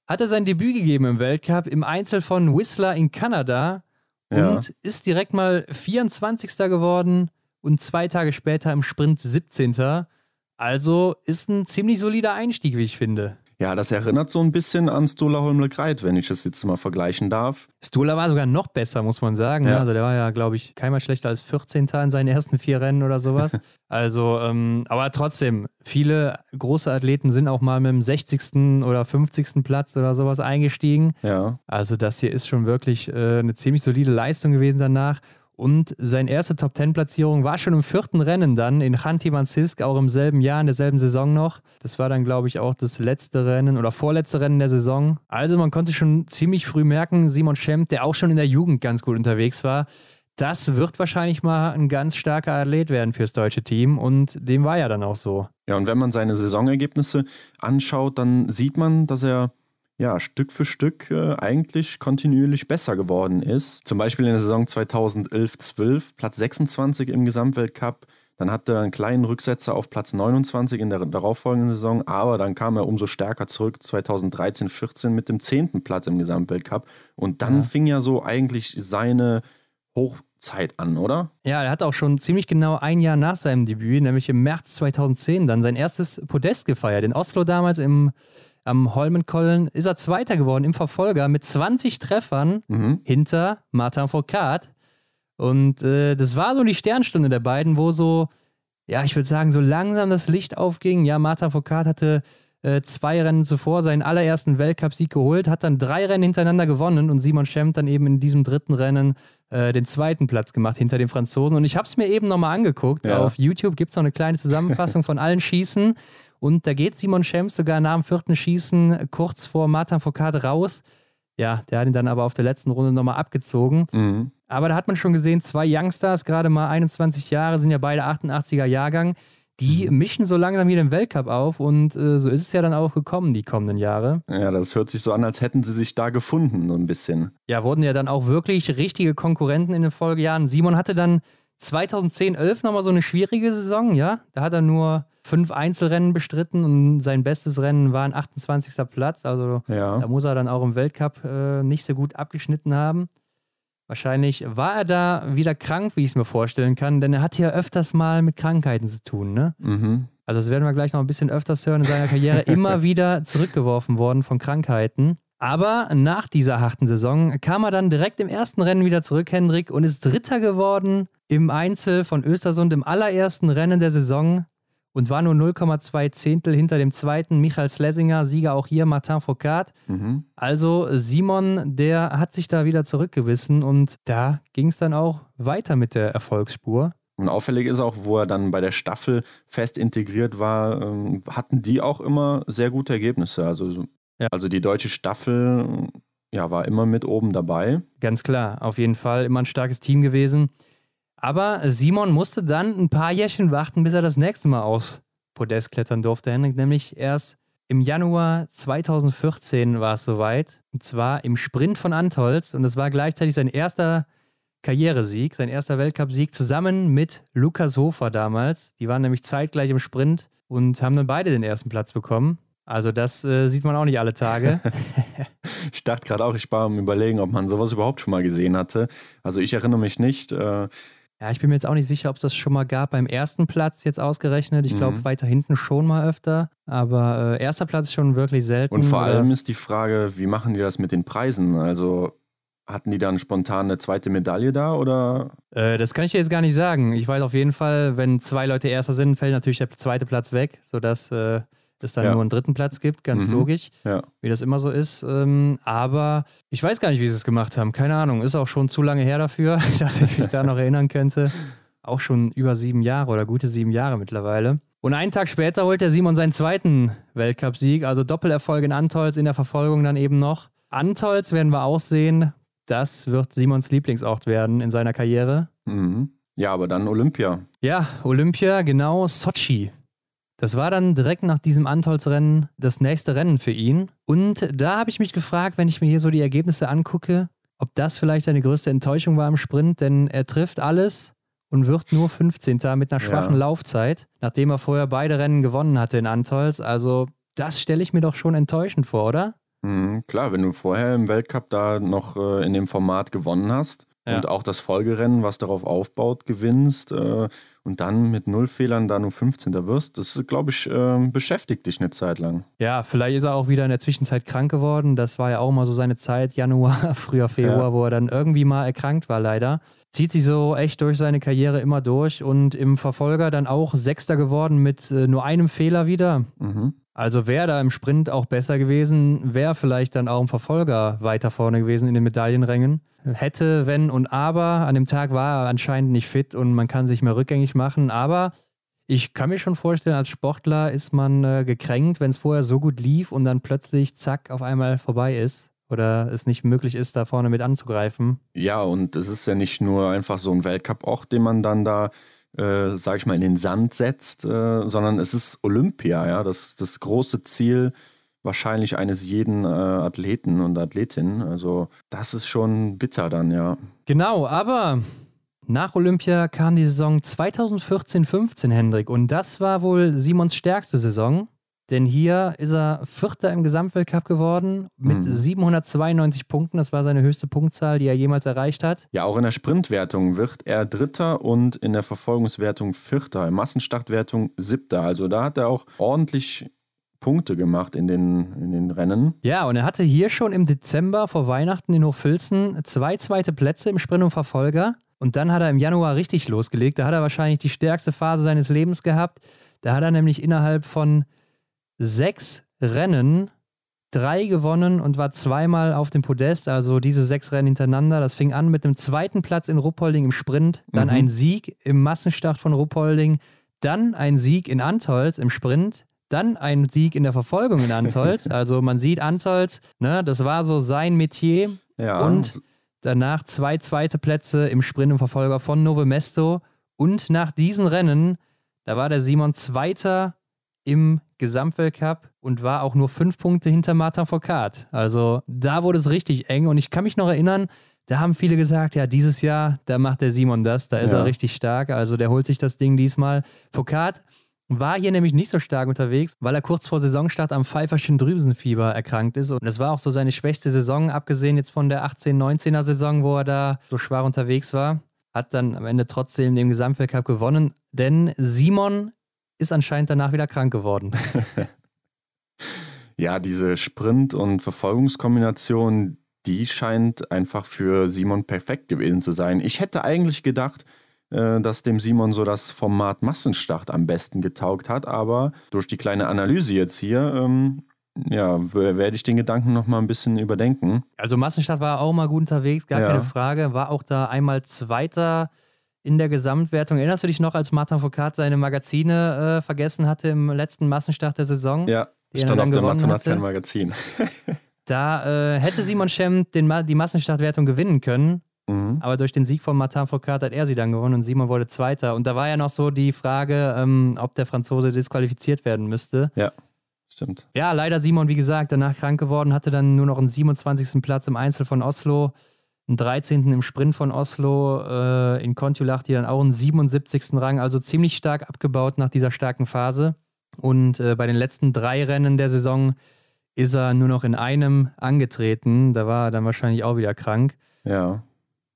[SPEAKER 2] hat er sein Debüt gegeben im Weltcup im Einzel von Whistler in Kanada
[SPEAKER 1] Ja.
[SPEAKER 2] und ist direkt mal 24. geworden und zwei Tage später im Sprint 17. Also ist ein ziemlich solider Einstieg, wie ich finde.
[SPEAKER 1] Ja, das erinnert so ein bisschen an Stola Holmle Greit, wenn ich das jetzt mal vergleichen darf.
[SPEAKER 2] Stola war sogar noch besser, muss man sagen. ne?
[SPEAKER 1] Ja.
[SPEAKER 2] Also der war ja, glaube ich, keinmal schlechter als 14. in seinen ersten vier Rennen oder sowas. (laughs) also, ähm, aber trotzdem, viele große Athleten sind auch mal mit dem 60. oder 50. Platz oder sowas eingestiegen.
[SPEAKER 1] Ja.
[SPEAKER 2] Also das hier ist schon wirklich äh, eine ziemlich solide Leistung gewesen danach. Und seine erste Top-10-Platzierung war schon im vierten Rennen dann in Chanty-Mansijsk, auch im selben Jahr, in derselben Saison noch. Das war dann, glaube ich, auch das letzte Rennen oder vorletzte Rennen der Saison. Also man konnte schon ziemlich früh merken, Simon Schemp, der auch schon in der Jugend ganz gut unterwegs war, das wird wahrscheinlich mal ein ganz starker Athlet werden fürs deutsche Team und dem war ja dann auch so.
[SPEAKER 1] Ja, und wenn man seine Saisonergebnisse anschaut, dann sieht man, dass er ja Stück für Stück äh, eigentlich kontinuierlich besser geworden ist. Zum Beispiel in der Saison 2011-12, Platz 26 im Gesamtweltcup. Dann hatte er einen kleinen Rücksetzer auf Platz 29 in der darauffolgenden Saison, aber dann kam er umso stärker zurück 2013-14 mit dem 10. Platz im Gesamtweltcup. Und dann
[SPEAKER 2] Ja.
[SPEAKER 1] fing ja so eigentlich seine Hochzeit an, oder?
[SPEAKER 2] Ja, er hat auch schon ziemlich genau ein Jahr nach seinem Debüt, nämlich im März 2010, dann sein erstes Podest gefeiert. In Oslo damals im, am Holmenkollen ist er Zweiter geworden im Verfolger mit 20 Treffern
[SPEAKER 1] Mhm.
[SPEAKER 2] hinter Martin Foucault. Und äh, das war so die Sternstunde der beiden, wo so, ja, ich würde sagen, so langsam das Licht aufging. Ja, Martin Foucault hatte äh, zwei Rennen zuvor seinen allerersten Weltcupsieg geholt, hat dann drei Rennen hintereinander gewonnen und Simon Schemp dann eben in diesem dritten Rennen äh, den zweiten Platz gemacht hinter den Franzosen. Und ich habe es mir eben nochmal angeguckt.
[SPEAKER 1] Ja.
[SPEAKER 2] Auf YouTube gibt es noch eine kleine Zusammenfassung von allen Schießen. Und da geht Simon Schemp sogar nach dem vierten Schießen kurz vor Martin Foucault raus. Ja, der hat ihn dann aber auf der letzten Runde nochmal abgezogen.
[SPEAKER 1] Mhm.
[SPEAKER 2] Aber da hat man schon gesehen, zwei Youngstars, gerade mal 21 Jahre, sind ja beide 88er Jahrgang. Die mischen so langsam wieder im Weltcup auf und äh, so ist es ja dann auch gekommen, die kommenden Jahre.
[SPEAKER 1] Ja, das hört sich so an, als hätten sie sich da gefunden, so ein bisschen.
[SPEAKER 2] Ja, wurden ja dann auch wirklich richtige Konkurrenten in den Folgejahren. Simon hatte dann 2010, 11 nochmal so eine schwierige Saison, ja. Da hat er nur fünf Einzelrennen bestritten und sein bestes Rennen war ein 28. Platz. Also
[SPEAKER 1] Ja.
[SPEAKER 2] da muss er dann auch im Weltcup äh, nicht so gut abgeschnitten haben. Wahrscheinlich war er da wieder krank, wie ich es mir vorstellen kann, denn er hatte ja öfters mal mit Krankheiten zu tun, ne?
[SPEAKER 1] Mhm.
[SPEAKER 2] Also das werden wir gleich noch ein bisschen öfters hören in seiner Karriere, (laughs) immer wieder zurückgeworfen worden von Krankheiten. Aber nach dieser harten Saison kam er dann direkt im ersten Rennen wieder zurück, Hendrik, und ist Dritter geworden im Einzel von Östersund im allerersten Rennen der Saison und war nur 0,2 Zehntel hinter dem zweiten Michael Slesinger, Sieger auch hier Martin Foucault.
[SPEAKER 1] Mhm.
[SPEAKER 2] Also Simon, der hat sich da wieder zurückgewissen und da ging es dann auch weiter mit der Erfolgsspur.
[SPEAKER 1] Und auffällig ist auch, wo er dann bei der Staffel fest integriert war, ähm, hatten die auch immer sehr gute Ergebnisse. Also, so-
[SPEAKER 2] Ja.
[SPEAKER 1] also die deutsche Staffel ja, war immer mit oben dabei.
[SPEAKER 2] Ganz klar, auf jeden Fall immer ein starkes Team gewesen. Aber Simon musste dann ein paar Jährchen warten, bis er das nächste Mal aufs Podest klettern durfte, Henrik. Nämlich erst im Januar 2014 war es soweit. Und zwar im Sprint von Antolz. Und es war gleichzeitig sein erster Karrieresieg, sein erster Weltcupsieg, zusammen mit Lukas Hofer damals. Die waren nämlich zeitgleich im Sprint und haben dann beide den ersten Platz bekommen. Also das äh, sieht man auch nicht alle Tage. (laughs) (laughs)
[SPEAKER 1] Ich dachte gerade auch, ich war am Überlegen, ob man sowas überhaupt schon mal gesehen hatte. Also ich erinnere mich nicht. Äh,
[SPEAKER 2] Ja, ich bin mir jetzt auch nicht sicher, ob es das schon mal gab beim ersten Platz jetzt ausgerechnet. Ich glaube,
[SPEAKER 1] Mhm.
[SPEAKER 2] weiter hinten schon mal öfter. Aber äh, erster Platz ist schon wirklich selten.
[SPEAKER 1] und vor
[SPEAKER 2] oder-
[SPEAKER 1] allem ist die Frage, wie machen die das mit den Preisen? Also hatten die dann spontan eine zweite Medaille da oder?
[SPEAKER 2] Äh, das kann ich dir jetzt gar nicht sagen. Ich weiß auf jeden Fall, wenn zwei Leute Erster sind, fällt natürlich der zweite Platz weg, sodass äh, es dann
[SPEAKER 1] Ja.
[SPEAKER 2] nur einen dritten Platz gibt. Ganz
[SPEAKER 1] Mhm.
[SPEAKER 2] logisch,
[SPEAKER 1] Ja.
[SPEAKER 2] wie das immer so ist. Ähm, aber ich weiß gar nicht, wie sie es gemacht haben. Keine Ahnung. Ist auch schon zu lange her dafür, (laughs) dass ich mich da noch erinnern könnte. Auch schon über sieben Jahre oder gute sieben Jahre mittlerweile. Und einen Tag später holt der Simon seinen zweiten Weltcupsieg, also Doppelerfolg in Antolz in der Verfolgung dann eben noch. Antolz werden wir auch sehen. das wird Simons Lieblingsort werden in seiner Karriere.
[SPEAKER 1] Mhm. Ja, aber dann Olympia.
[SPEAKER 2] Ja, Olympia, genau, Sochi. Das war dann direkt nach diesem Antolzrennen das nächste Rennen für ihn. Und da habe ich mich gefragt, wenn ich mir hier so die Ergebnisse angucke, ob das vielleicht seine größte Enttäuschung war im Sprint, denn er trifft alles und wird nur 15. mit einer schwachen ja. Laufzeit, nachdem er vorher beide Rennen gewonnen hatte in Antolz. Also das stelle ich mir doch schon enttäuschend vor, oder?
[SPEAKER 1] Mhm, klar, wenn du vorher im Weltcup da noch äh, in dem Format gewonnen hast ja. und auch das Folgerennen, was darauf aufbaut, gewinnst äh, und dann mit null Fehlern da nur 15. wirst, das, glaube ich, äh, beschäftigt dich eine Zeit lang.
[SPEAKER 2] Ja, vielleicht ist er auch wieder in der Zwischenzeit krank geworden. Das war ja auch mal so seine Zeit, Januar, (laughs) früher Februar, ja. wo er dann irgendwie mal erkrankt war, leider. Zieht sich so echt durch seine Karriere immer durch und im Verfolger dann auch Sechster geworden mit äh, nur einem Fehler wieder. Mhm. Also wäre da im Sprint auch besser gewesen, wäre vielleicht dann auch ein Verfolger weiter vorne gewesen in den Medaillenrängen. Hätte, wenn und aber. An dem Tag war er anscheinend nicht fit und man kann sich mehr rückgängig machen. Aber ich kann mir schon vorstellen, als Sportler ist man äh, gekränkt, wenn es vorher so gut lief und dann plötzlich zack auf einmal vorbei ist oder es nicht möglich ist, da vorne mit anzugreifen.
[SPEAKER 1] Ja, und es ist ja nicht nur einfach so ein Weltcup-Ort, den man dann da äh, sage ich mal, in den Sand setzt, äh, sondern es ist Olympia, ja, das, das große Ziel wahrscheinlich eines jeden äh, Athleten und Athletin. Also das ist schon bitter dann, ja.
[SPEAKER 2] Genau, aber nach Olympia kam die Saison 2014-15, Hendrik, und das war wohl Simons stärkste Saison. Denn hier ist er Vierter im Gesamtweltcup geworden mit mhm. 792 Punkten. Das war seine höchste Punktzahl, die er jemals erreicht hat.
[SPEAKER 1] Ja, auch in der Sprintwertung wird er Dritter und in der Verfolgungswertung Vierter. In Massenstartwertung Siebter. Also da hat er auch ordentlich Punkte gemacht in den, in den Rennen.
[SPEAKER 2] Ja, und er hatte hier schon im Dezember vor Weihnachten in Hochfilzen zwei zweite Plätze im Sprint und Verfolger. Und dann hat er im Januar richtig losgelegt. Da hat er wahrscheinlich die stärkste Phase seines Lebens gehabt. Da hat er nämlich innerhalb von sechs Rennen, drei gewonnen und war zweimal auf dem Podest. Also diese sechs Rennen hintereinander. Das fing an mit einem zweiten Platz in Ruppolding im Sprint, dann mhm. ein Sieg im Massenstart von Ruppolding, dann ein Sieg in Antolz im Sprint, dann ein Sieg in der Verfolgung in Antolz. (laughs) Also man sieht Antolz, ne, das war so sein Metier. Ja. Und danach zwei zweite Plätze im Sprint und Verfolger von Nove Mesto. Und nach diesen Rennen, da war der Simon Zweiter im Gesamtweltcup und war auch nur fünf Punkte hinter Martin Foucault. Also da wurde es richtig eng und ich kann mich noch erinnern, da haben viele gesagt, ja, dieses Jahr, da macht der Simon das, da ist ja. er richtig stark, also der holt sich das Ding diesmal. Foucault war hier nämlich nicht so stark unterwegs, weil er kurz vor Saisonstart am pfeiferschen Drüsenfieber erkrankt ist. Und das war auch so seine schwächste Saison, abgesehen jetzt von der 18-19er Saison, wo er da so schwach unterwegs war. Hat dann am Ende trotzdem den Gesamtweltcup gewonnen. Denn Simon ist anscheinend danach wieder krank geworden. (laughs)
[SPEAKER 1] ja, diese Sprint- und Verfolgungskombination, die scheint einfach für Simon perfekt gewesen zu sein. Ich hätte eigentlich gedacht, äh, dass dem Simon so das Format Massenstart am besten getaugt hat, aber durch die kleine Analyse jetzt hier, ähm, ja, werde ich den Gedanken nochmal ein bisschen überdenken.
[SPEAKER 2] Also Massenstart war auch mal gut unterwegs, gar ja. keine Frage, war auch da einmal Zweiter in der Gesamtwertung. Erinnerst du dich noch, als Martin Foucault seine Magazine äh, vergessen hatte im letzten Massenstart der Saison?
[SPEAKER 1] Ja, stand auf der Matte und hat kein Magazin. (laughs)
[SPEAKER 2] da äh, hätte Simon Schemm den, die Massenstartwertung gewinnen können. Mhm. Aber durch den Sieg von Martin Foucault hat er sie dann gewonnen und Simon wurde Zweiter. Und da war ja noch so die Frage, ähm, ob der Franzose disqualifiziert werden müsste.
[SPEAKER 1] Ja, stimmt.
[SPEAKER 2] Ja, leider Simon, wie gesagt, danach krank geworden, hatte dann nur noch einen 27. Platz im Einzel von Oslo einen 13. im Sprint von Oslo, äh, in Kontiolahti die dann auch einen 77. Rang, also ziemlich stark abgebaut nach dieser starken Phase. Und äh, bei den letzten drei Rennen der Saison ist er nur noch in einem angetreten. Da war er dann wahrscheinlich auch wieder krank.
[SPEAKER 1] Ja.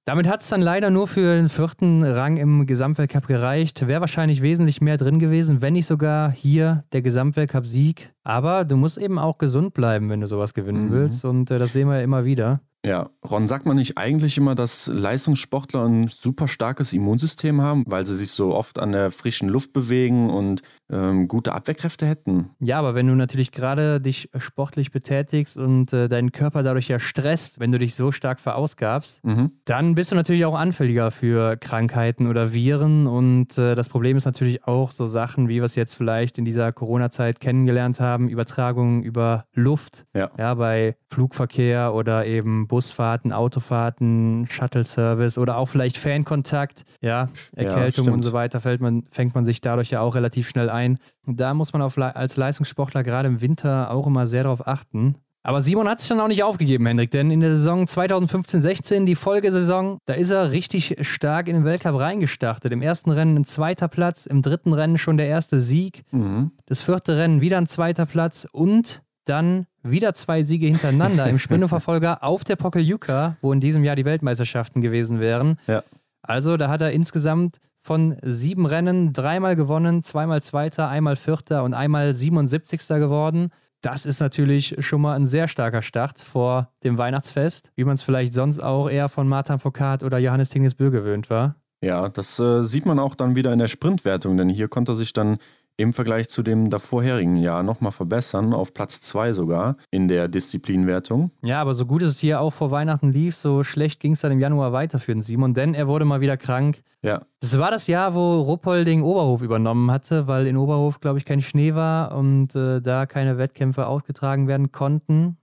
[SPEAKER 2] Damit hat es dann leider nur für den vierten Rang im Gesamtweltcup gereicht. Wäre wahrscheinlich wesentlich mehr drin gewesen, wenn nicht sogar hier der Gesamtweltcup-Sieg. Aber du musst eben auch gesund bleiben, wenn du sowas gewinnen mhm. willst. Und äh, das sehen wir ja immer wieder.
[SPEAKER 1] Ja, Ron, sagt man nicht eigentlich immer, dass Leistungssportler ein super starkes Immunsystem haben, weil sie sich so oft an der frischen Luft bewegen und ähm, gute Abwehrkräfte hätten?
[SPEAKER 2] Ja, aber wenn du natürlich gerade dich sportlich betätigst und äh, deinen Körper dadurch ja stresst, wenn du dich so stark verausgabst, mhm. dann bist du natürlich auch anfälliger für Krankheiten oder Viren. Und äh, das Problem ist natürlich auch so Sachen, wie wir es jetzt vielleicht in dieser Corona-Zeit kennengelernt haben, Übertragungen über Luft, ja. ja, bei Flugverkehr oder eben Busfahrten, Autofahrten, Shuttle-Service oder auch vielleicht Fankontakt, ja, Erkältung ja, und so weiter, fällt man, fängt man sich dadurch ja auch relativ schnell ein. Und da muss man auf, als Leistungssportler gerade im Winter auch immer sehr darauf achten. Aber Simon hat sich dann auch nicht aufgegeben, Hendrik, denn in der Saison 2015-16, die Folgesaison, da ist er richtig stark in den Weltcup reingestartet. Im ersten Rennen ein zweiter Platz, im dritten Rennen schon der erste Sieg, mhm. das vierte Rennen wieder ein zweiter Platz und dann wieder zwei Siege hintereinander im (laughs) Sprinterverfolger auf der Pokeljuka, wo in diesem Jahr die Weltmeisterschaften gewesen wären. Ja. Also da hat er insgesamt von sieben Rennen dreimal gewonnen, zweimal Zweiter, einmal Vierter und einmal 77. geworden. Das ist natürlich schon mal ein sehr starker Start vor dem Weihnachtsfest, wie man es vielleicht sonst auch eher von Martin Foucault oder Johannes Tingesbö gewöhnt war.
[SPEAKER 1] Ja, das äh, sieht man auch dann wieder in der Sprintwertung, denn hier konnte er sich dann im Vergleich zu dem davorherigen Jahr nochmal verbessern, auf Platz 2 sogar in der Disziplinwertung.
[SPEAKER 2] Ja, aber so gut es hier auch vor Weihnachten lief, so schlecht ging es dann im Januar weiter für den Simon, denn er wurde mal wieder krank. Ja. Das war das Jahr, wo Ruppolding Oberhof übernommen hatte, weil in Oberhof, glaube ich, kein Schnee war und äh, da keine Wettkämpfe ausgetragen werden konnten.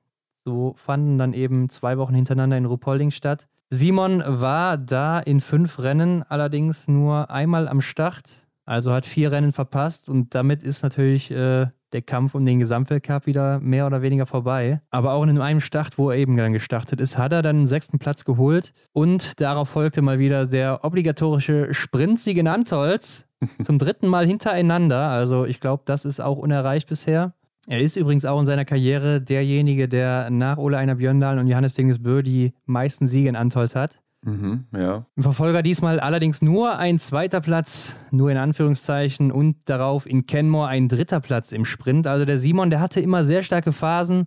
[SPEAKER 2] So fanden dann eben zwei Wochen hintereinander in Ruppolding statt. Simon war da in fünf Rennen allerdings nur einmal am Start also hat vier Rennen verpasst und damit ist natürlich äh, der Kampf um den Gesamtweltcup wieder mehr oder weniger vorbei. Aber auch in einem Start, wo er eben dann gestartet ist, hat er dann den sechsten Platz geholt und darauf folgte mal wieder der obligatorische Sprintsieg in Antolz. (laughs) Zum dritten Mal hintereinander. Also ich glaube, das ist auch unerreicht bisher. Er ist übrigens auch in seiner Karriere derjenige, der nach Ole Einer Björndal und Johannes Dingesbö die meisten Siege in Antolz hat. Mhm, ja. Im Verfolger diesmal allerdings nur ein zweiter Platz, nur in Anführungszeichen, und darauf in Kenmore ein dritter Platz im Sprint. Also der Simon, der hatte immer sehr starke Phasen,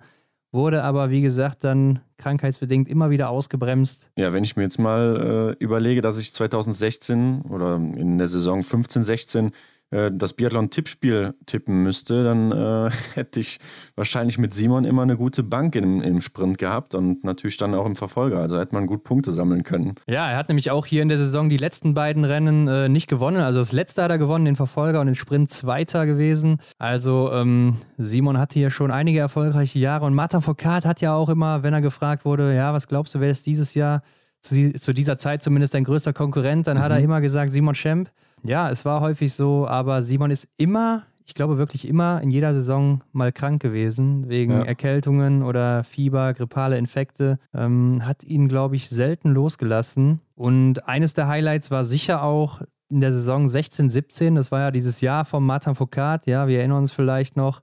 [SPEAKER 2] wurde aber, wie gesagt, dann krankheitsbedingt immer wieder ausgebremst.
[SPEAKER 1] Ja, wenn ich mir jetzt mal äh, überlege, dass ich 2016 oder in der Saison 15, 16 äh, das Biathlon-Tippspiel tippen müsste, dann äh, (laughs) hätte ich wahrscheinlich mit Simon immer eine gute Bank im, im Sprint gehabt und natürlich dann auch im Verfolger. Also hätte man gut Punkte sammeln können.
[SPEAKER 2] Ja, er hat nämlich auch hier in der Saison die letzten beiden Rennen äh, nicht gewonnen. Also das letzte hat er gewonnen, den Verfolger und den Sprint Zweiter gewesen. Also ähm, Simon hatte hier schon einige erfolgreiche Jahre und Martin Foucault hat ja auch immer, wenn er gefragt wurde, ja, was glaubst du, wer ist dieses Jahr zu, dieser Zeit zumindest dein größter Konkurrent, dann mhm. hat er immer gesagt Simon Schemp. Ja, es war häufig so, aber Simon ist immer, ich glaube wirklich immer in jeder Saison mal krank gewesen, wegen ja. Erkältungen oder Fieber, grippale Infekte. Ähm, hat ihn, glaube ich, selten losgelassen. Und eines der Highlights war sicher auch in der Saison 16, 17, das war ja dieses Jahr vom Martin Foucault, ja, wir erinnern uns vielleicht noch.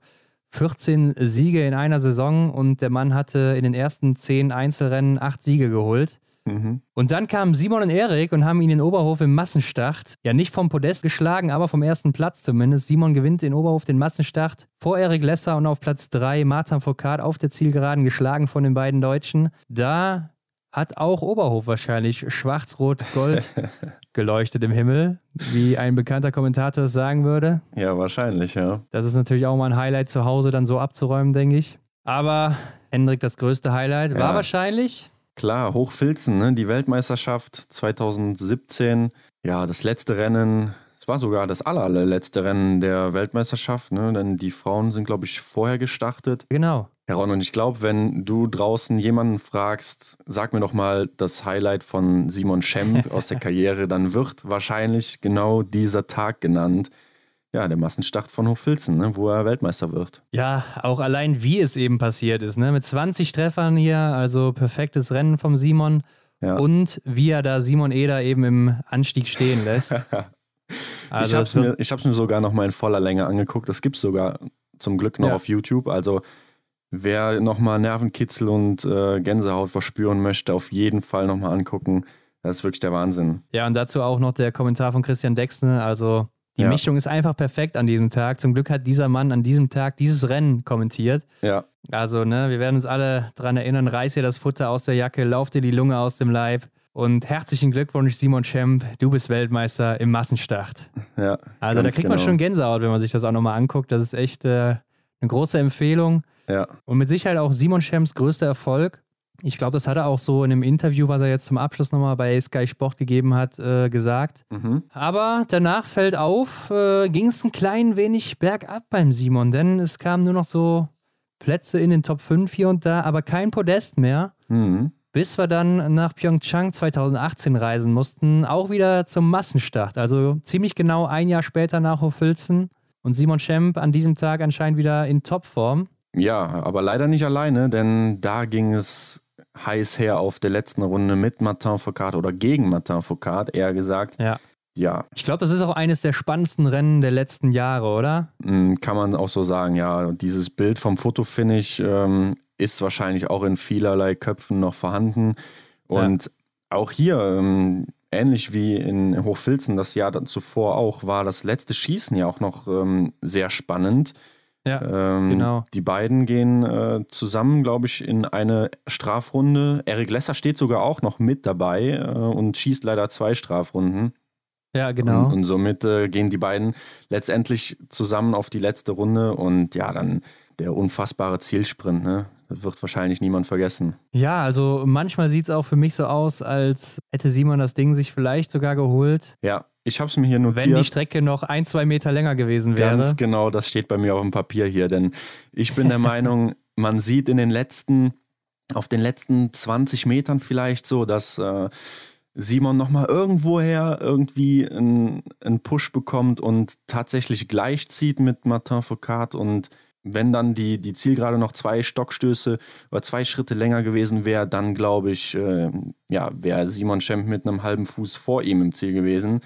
[SPEAKER 2] 14 Siege in einer Saison und der Mann hatte in den ersten 10 Einzelrennen 8 Siege geholt. Mhm. Und dann kamen Simon und Erik und haben ihn in Oberhof im Massenstart, ja nicht vom Podest geschlagen, aber vom ersten Platz zumindest. Simon gewinnt in Oberhof den Massenstart vor Erik Lesser und auf Platz 3 Martin Foucault auf der Zielgeraden geschlagen von den beiden Deutschen. Da hat auch Oberhof wahrscheinlich schwarz-rot-gold (laughs) geleuchtet im Himmel, wie ein bekannter Kommentator es sagen würde.
[SPEAKER 1] Ja, wahrscheinlich, ja.
[SPEAKER 2] Das ist natürlich auch mal ein Highlight zu Hause dann so abzuräumen, denke ich. Aber Hendrik, das größte Highlight war wahrscheinlich
[SPEAKER 1] Klar, Hochfilzen, ne? die Weltmeisterschaft 2017. Ja, das letzte Rennen, es war sogar das allerletzte Rennen der Weltmeisterschaft, ne? denn die Frauen sind, glaube ich, vorher gestartet.
[SPEAKER 2] Genau.
[SPEAKER 1] Ja, Ron, und ich glaube, wenn du draußen jemanden fragst, sag mir doch mal das Highlight von Simon Schemp aus der (laughs) Karriere, dann wird wahrscheinlich genau dieser Tag genannt ja, der Massenstart von Hochfilzen, ne, wo er Weltmeister wird.
[SPEAKER 2] Ja, auch allein wie es eben passiert ist, ne, mit 20 Treffern hier, also perfektes Rennen vom Simon ja. und wie er da Simon Eder eben im Anstieg stehen lässt. (laughs)
[SPEAKER 1] also ich habe es mir, ich mir sogar noch mal in voller Länge angeguckt. Das gibt es sogar zum Glück noch ja. auf YouTube. Also wer noch mal Nervenkitzel und äh, Gänsehaut verspüren möchte, auf jeden Fall noch mal angucken. Das ist wirklich der Wahnsinn.
[SPEAKER 2] Ja, und dazu auch noch der Kommentar von Christian Dexne. Also die ja. Mischung ist einfach perfekt an diesem Tag. Zum Glück hat dieser Mann an diesem Tag dieses Rennen kommentiert. Ja. Also, ne, wir werden uns alle daran erinnern, reiß dir das Futter aus der Jacke, lauf dir die Lunge aus dem Leib. Und herzlichen Glückwunsch, Simon Schemp, du bist Weltmeister im Massenstart. Ja. Also da kriegt genau. man schon Gänsehaut, wenn man sich das auch nochmal anguckt. Das ist echt äh, eine große Empfehlung. Ja. Und mit Sicherheit auch Simon Schemps größter Erfolg. Ich glaube, das hat er auch so in einem Interview, was er jetzt zum Abschluss nochmal bei Sky Sport gegeben hat, äh, gesagt. Mhm. Aber danach fällt auf, äh, ging es ein klein wenig bergab beim Simon, denn es kamen nur noch so Plätze in den Top 5 hier und da, aber kein Podest mehr. Mhm. bis wir dann nach Pyeongchang 2018 reisen mussten, auch wieder zum Massenstart. Also ziemlich genau ein Jahr später nach Hofilzen und Simon Schemp an diesem Tag anscheinend wieder in Topform.
[SPEAKER 1] Ja, aber leider nicht alleine, denn da ging es heiß her auf der letzten Runde mit Martin Foucault oder gegen Martin Foucault, eher gesagt.
[SPEAKER 2] Ja.
[SPEAKER 1] Ja.
[SPEAKER 2] Ich glaube, das ist auch eines der spannendsten Rennen der letzten Jahre, oder?
[SPEAKER 1] Mm, kann man auch so sagen, ja. Dieses Bild vom Fotofinish ähm, ist wahrscheinlich auch in vielerlei Köpfen noch vorhanden. Und ja. auch hier, ähm, ähnlich wie in Hochfilzen das Jahr zuvor auch, war das letzte Schießen ja auch noch ähm, sehr spannend.
[SPEAKER 2] Ja, ähm, genau.
[SPEAKER 1] Die beiden gehen äh, zusammen, glaube ich, in eine Strafrunde. Eric Lesser steht sogar auch noch mit dabei äh, und schießt leider zwei Strafrunden.
[SPEAKER 2] Ja, genau.
[SPEAKER 1] Und, und somit äh, gehen die beiden letztendlich zusammen auf die letzte Runde und ja, dann der unfassbare Zielsprint, ne? Das wird wahrscheinlich niemand vergessen.
[SPEAKER 2] Ja, also manchmal sieht es auch für mich so aus, als hätte Simon das Ding sich vielleicht sogar geholt.
[SPEAKER 1] Ja, ich habe es mir hier notiert.
[SPEAKER 2] Wenn die Strecke noch ein, zwei Meter länger gewesen wäre.
[SPEAKER 1] Ganz genau, das steht bei mir auf dem Papier hier. Denn ich bin der (laughs) Meinung, man sieht in den letzten, auf den letzten 20 Metern vielleicht so, dass äh, Simon nochmal irgendwoher irgendwie einen, Push bekommt und tatsächlich gleichzieht mit Martin Foucault und wenn dann die, die Zielgerade noch zwei Stockstöße oder zwei Schritte länger gewesen wäre, dann glaube ich, äh, ja, wäre Simon Schemp mit einem halben Fuß vor ihm im Ziel gewesen.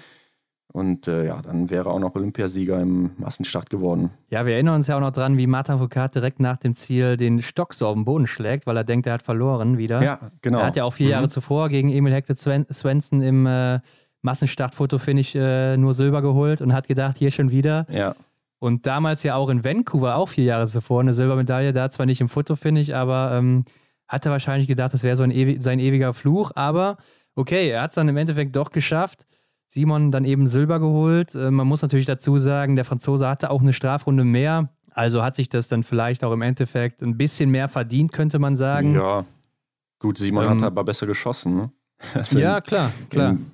[SPEAKER 1] Und äh, ja, dann wäre auch noch Olympiasieger im Massenstart geworden.
[SPEAKER 2] Ja, wir erinnern uns ja auch noch dran, wie Martin Foucault direkt nach dem Ziel den Stock so auf den Boden schlägt, weil er denkt, er hat verloren wieder.
[SPEAKER 1] Ja, genau.
[SPEAKER 2] Er hat ja auch vier mhm. Jahre zuvor gegen Emil Hector Svensson im äh, Massenstart-Fotofinish äh, nur Silber geholt und hat gedacht, hier schon wieder.
[SPEAKER 1] Ja.
[SPEAKER 2] Und damals ja auch in Vancouver, auch vier Jahre zuvor, eine Silbermedaille, da zwar nicht im Fotofinish, aber ähm, hatte wahrscheinlich gedacht, das wäre so ein ewi sein ewiger Fluch. Aber okay, er hat es dann im Endeffekt doch geschafft. Simon dann eben Silber geholt. Äh, man muss natürlich dazu sagen, der Franzose hatte auch eine Strafrunde mehr. Also hat sich das dann vielleicht auch im Endeffekt ein bisschen mehr verdient, könnte man sagen.
[SPEAKER 1] Ja, gut, Simon ähm, hat aber besser geschossen. Ne? (laughs)
[SPEAKER 2] Also ja, klar, klar. In,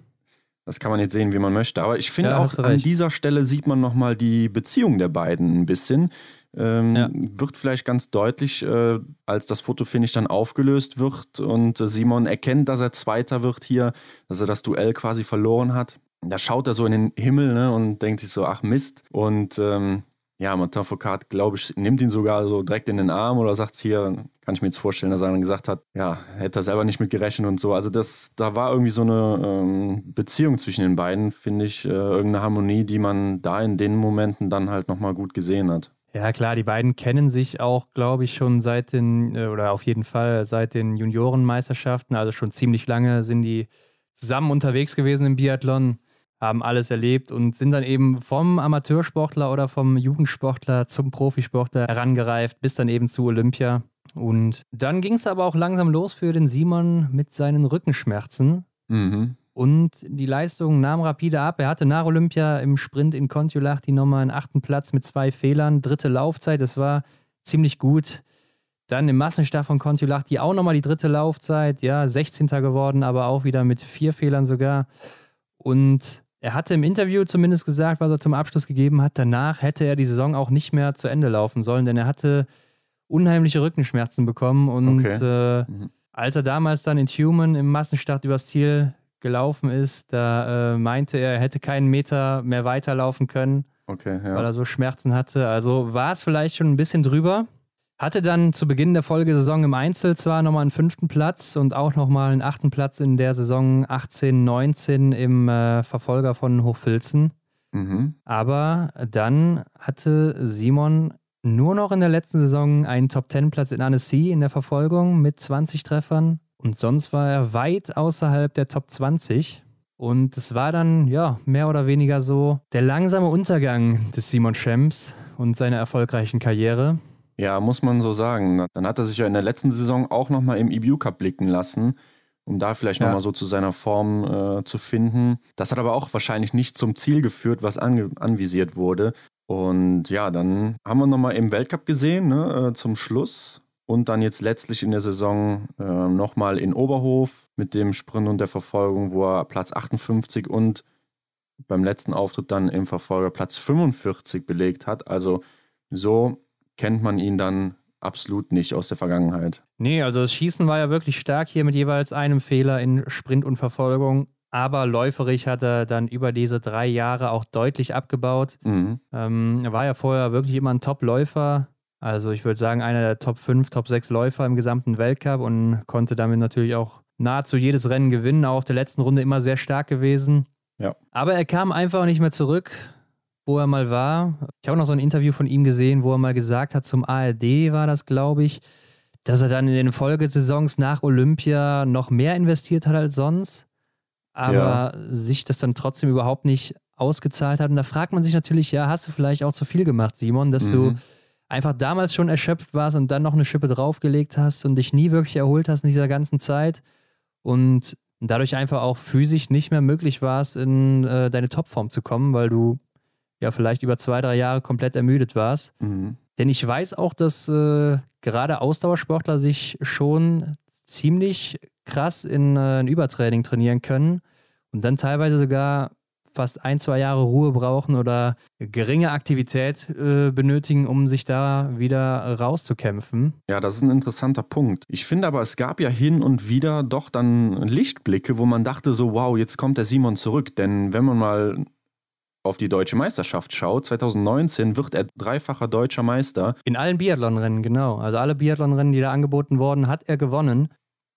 [SPEAKER 1] das kann man jetzt sehen, wie man möchte. Aber ich finde ja, auch an dieser Stelle sieht man nochmal die Beziehung der beiden ein bisschen. Ähm, ja. Wird vielleicht ganz deutlich, äh, als das Fotofinish dann aufgelöst wird und äh, Simon erkennt, dass er Zweiter wird hier, dass er das Duell quasi verloren hat. Da schaut er so in den Himmel ne, und denkt sich so, ach Mist. Und ähm, ja, Martin Foucault, glaube ich, nimmt ihn sogar so direkt in den Arm oder sagt hier, kann ich mir jetzt vorstellen, dass er dann gesagt hat, ja, hätte er selber nicht mit gerechnet und so. Also das, da war irgendwie so eine ähm, Beziehung zwischen den beiden, finde ich, äh, irgendeine Harmonie, die man da in den Momenten dann halt nochmal gut gesehen hat.
[SPEAKER 2] Ja, klar, die beiden kennen sich auch, glaube ich, schon seit den, äh, oder auf jeden Fall seit den Juniorenmeisterschaften, also schon ziemlich lange sind die zusammen unterwegs gewesen im Biathlon haben alles erlebt und sind dann eben vom Amateursportler oder vom Jugendsportler zum Profisportler herangereift, bis dann eben zu Olympia. Und dann ging es aber auch langsam los für den Simon mit seinen Rückenschmerzen.
[SPEAKER 1] Mhm.
[SPEAKER 2] Und die Leistung nahm rapide ab. Er hatte nach Olympia im Sprint in Kontiolahti nochmal einen achten Platz mit zwei Fehlern, dritte Laufzeit. Das war ziemlich gut. Dann im Massenstart von Kontiolahti auch nochmal die dritte Laufzeit. Ja, 16. geworden, aber auch wieder mit vier Fehlern sogar. Und er hatte im Interview zumindest gesagt, was er zum Abschluss gegeben hat. Danach hätte er die Saison auch nicht mehr zu Ende laufen sollen, denn er hatte unheimliche Rückenschmerzen bekommen. Und okay. äh, mhm. als er damals dann in Human im Massenstart übers Ziel gelaufen ist, da äh, meinte er, er hätte keinen Meter mehr weiterlaufen können,
[SPEAKER 1] okay, ja.
[SPEAKER 2] weil er so Schmerzen hatte. Also war es vielleicht schon ein bisschen drüber. Hatte dann zu Beginn der Folgesaison im Einzel zwar nochmal einen fünften Platz und auch nochmal einen achten Platz in der Saison 18, 19 im äh, Verfolger von Hochfilzen.
[SPEAKER 1] Mhm.
[SPEAKER 2] Aber dann hatte Simon nur noch in der letzten Saison einen Top-10-Platz in Annecy in der Verfolgung mit 20 Treffern. Und sonst war er weit außerhalb der Top 20. Und es war dann, ja, mehr oder weniger so der langsame Untergang des Simon Schems und seiner erfolgreichen Karriere.
[SPEAKER 1] Ja, muss man so sagen. Dann hat er sich ja in der letzten Saison auch nochmal im EBU Cup blicken lassen, um da vielleicht ja. nochmal so zu seiner Form äh, zu finden. Das hat aber auch wahrscheinlich nicht zum Ziel geführt, was anvisiert wurde. Und ja, dann haben wir nochmal im Weltcup gesehen, ne, äh, zum Schluss. Und dann jetzt letztlich in der Saison äh, nochmal in Oberhof mit dem Sprint und der Verfolgung, wo er Platz 58 und beim letzten Auftritt dann im Verfolger Platz 45 belegt hat. Also so kennt man ihn dann absolut nicht aus der Vergangenheit.
[SPEAKER 2] Nee, also das Schießen war ja wirklich stark hier mit jeweils einem Fehler in Sprint und Verfolgung. Aber läuferig hat er dann über diese drei Jahre auch deutlich abgebaut. Mhm. Ähm, er war ja vorher wirklich immer ein Top-Läufer. Also ich würde sagen, einer der Top 5, Top 6 Läufer im gesamten Weltcup und konnte damit natürlich auch nahezu jedes Rennen gewinnen. Auch auf der letzten Runde immer sehr stark gewesen.
[SPEAKER 1] Ja.
[SPEAKER 2] Aber er kam einfach nicht mehr zurück, wo er mal war. Ich habe noch so ein Interview von ihm gesehen, wo er mal gesagt hat, zum ARD war das, glaube ich, dass er dann in den Folgesaisons nach Olympia noch mehr investiert hat als sonst aber ja. sich das dann trotzdem überhaupt nicht ausgezahlt hat. Und da fragt man sich natürlich, ja, hast du vielleicht auch zu viel gemacht, Simon, dass mhm. du einfach damals schon erschöpft warst und dann noch eine Schippe draufgelegt hast und dich nie wirklich erholt hast in dieser ganzen Zeit und dadurch einfach auch physisch nicht mehr möglich warst, in äh, deine Topform zu kommen, weil du ja vielleicht über zwei, drei Jahre komplett ermüdet warst. Mhm. Denn ich weiß auch, dass äh, gerade Ausdauersportler sich schon ziemlich krass in äh, ein Übertraining trainieren können und dann teilweise sogar fast ein, zwei Jahre Ruhe brauchen oder geringe Aktivität äh, benötigen, um sich da wieder rauszukämpfen.
[SPEAKER 1] Ja, das ist ein interessanter Punkt. Ich finde aber, es gab ja hin und wieder doch dann Lichtblicke, wo man dachte so, wow, jetzt kommt der Simon zurück. Denn wenn man mal auf die deutsche Meisterschaft schaut, 2019 wird er dreifacher deutscher Meister.
[SPEAKER 2] In allen Biathlonrennen, genau. Also alle Biathlonrennen, die da angeboten wurden, hat er gewonnen.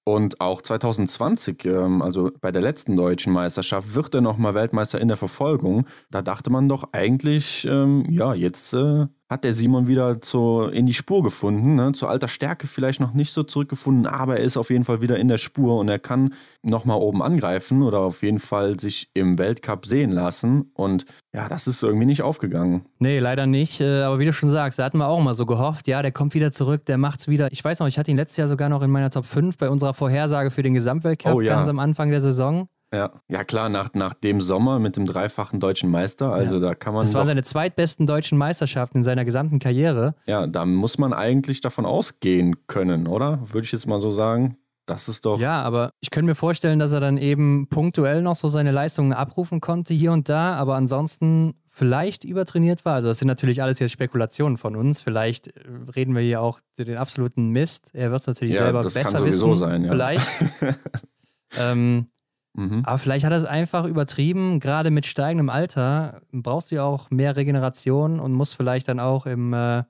[SPEAKER 1] Und auch 2020, ähm, also bei der letzten deutschen Meisterschaft, wird er nochmal Weltmeister in der Verfolgung. Da dachte man doch eigentlich, ähm, ja, jetzt äh, hat der Simon wieder zu, in die Spur gefunden. Ne? Zu alter Stärke vielleicht noch nicht so zurückgefunden, aber er ist auf jeden Fall wieder in der Spur und er kann nochmal oben angreifen oder auf jeden Fall sich im Weltcup sehen lassen. Und ja, das ist irgendwie nicht aufgegangen.
[SPEAKER 2] Nee, leider nicht. Äh, aber wie du schon sagst, da hatten wir auch mal so gehofft, ja, der kommt wieder zurück, der macht's wieder. Ich weiß noch, ich hatte ihn letztes Jahr sogar noch in meiner Top 5 bei unserer Vorhersage für den Gesamtweltcup oh, ja. ganz am Anfang der Saison.
[SPEAKER 1] Ja, ja klar, nach, nach dem Sommer mit dem dreifachen deutschen Meister, also ja. da kann man.
[SPEAKER 2] Das waren seine zweitbesten deutschen Meisterschaften in seiner gesamten Karriere.
[SPEAKER 1] Ja, da muss man eigentlich davon ausgehen können, oder? Würde ich jetzt mal so sagen. Das ist doch.
[SPEAKER 2] Ja, aber ich könnte mir vorstellen, dass er dann eben punktuell noch so seine Leistungen abrufen konnte hier und da, aber ansonsten vielleicht übertrainiert war. Also das sind natürlich alles jetzt Spekulationen von uns. Vielleicht äh, reden wir hier auch den absoluten Mist. Er wird es natürlich ja, selber besser kann sowieso wissen. Sein, ja. Vielleicht. (laughs) ähm, Mhm. Aber vielleicht hat er es einfach übertrieben. Gerade mit steigendem Alter brauchst du ja auch mehr Regeneration und musst vielleicht dann auch im äh,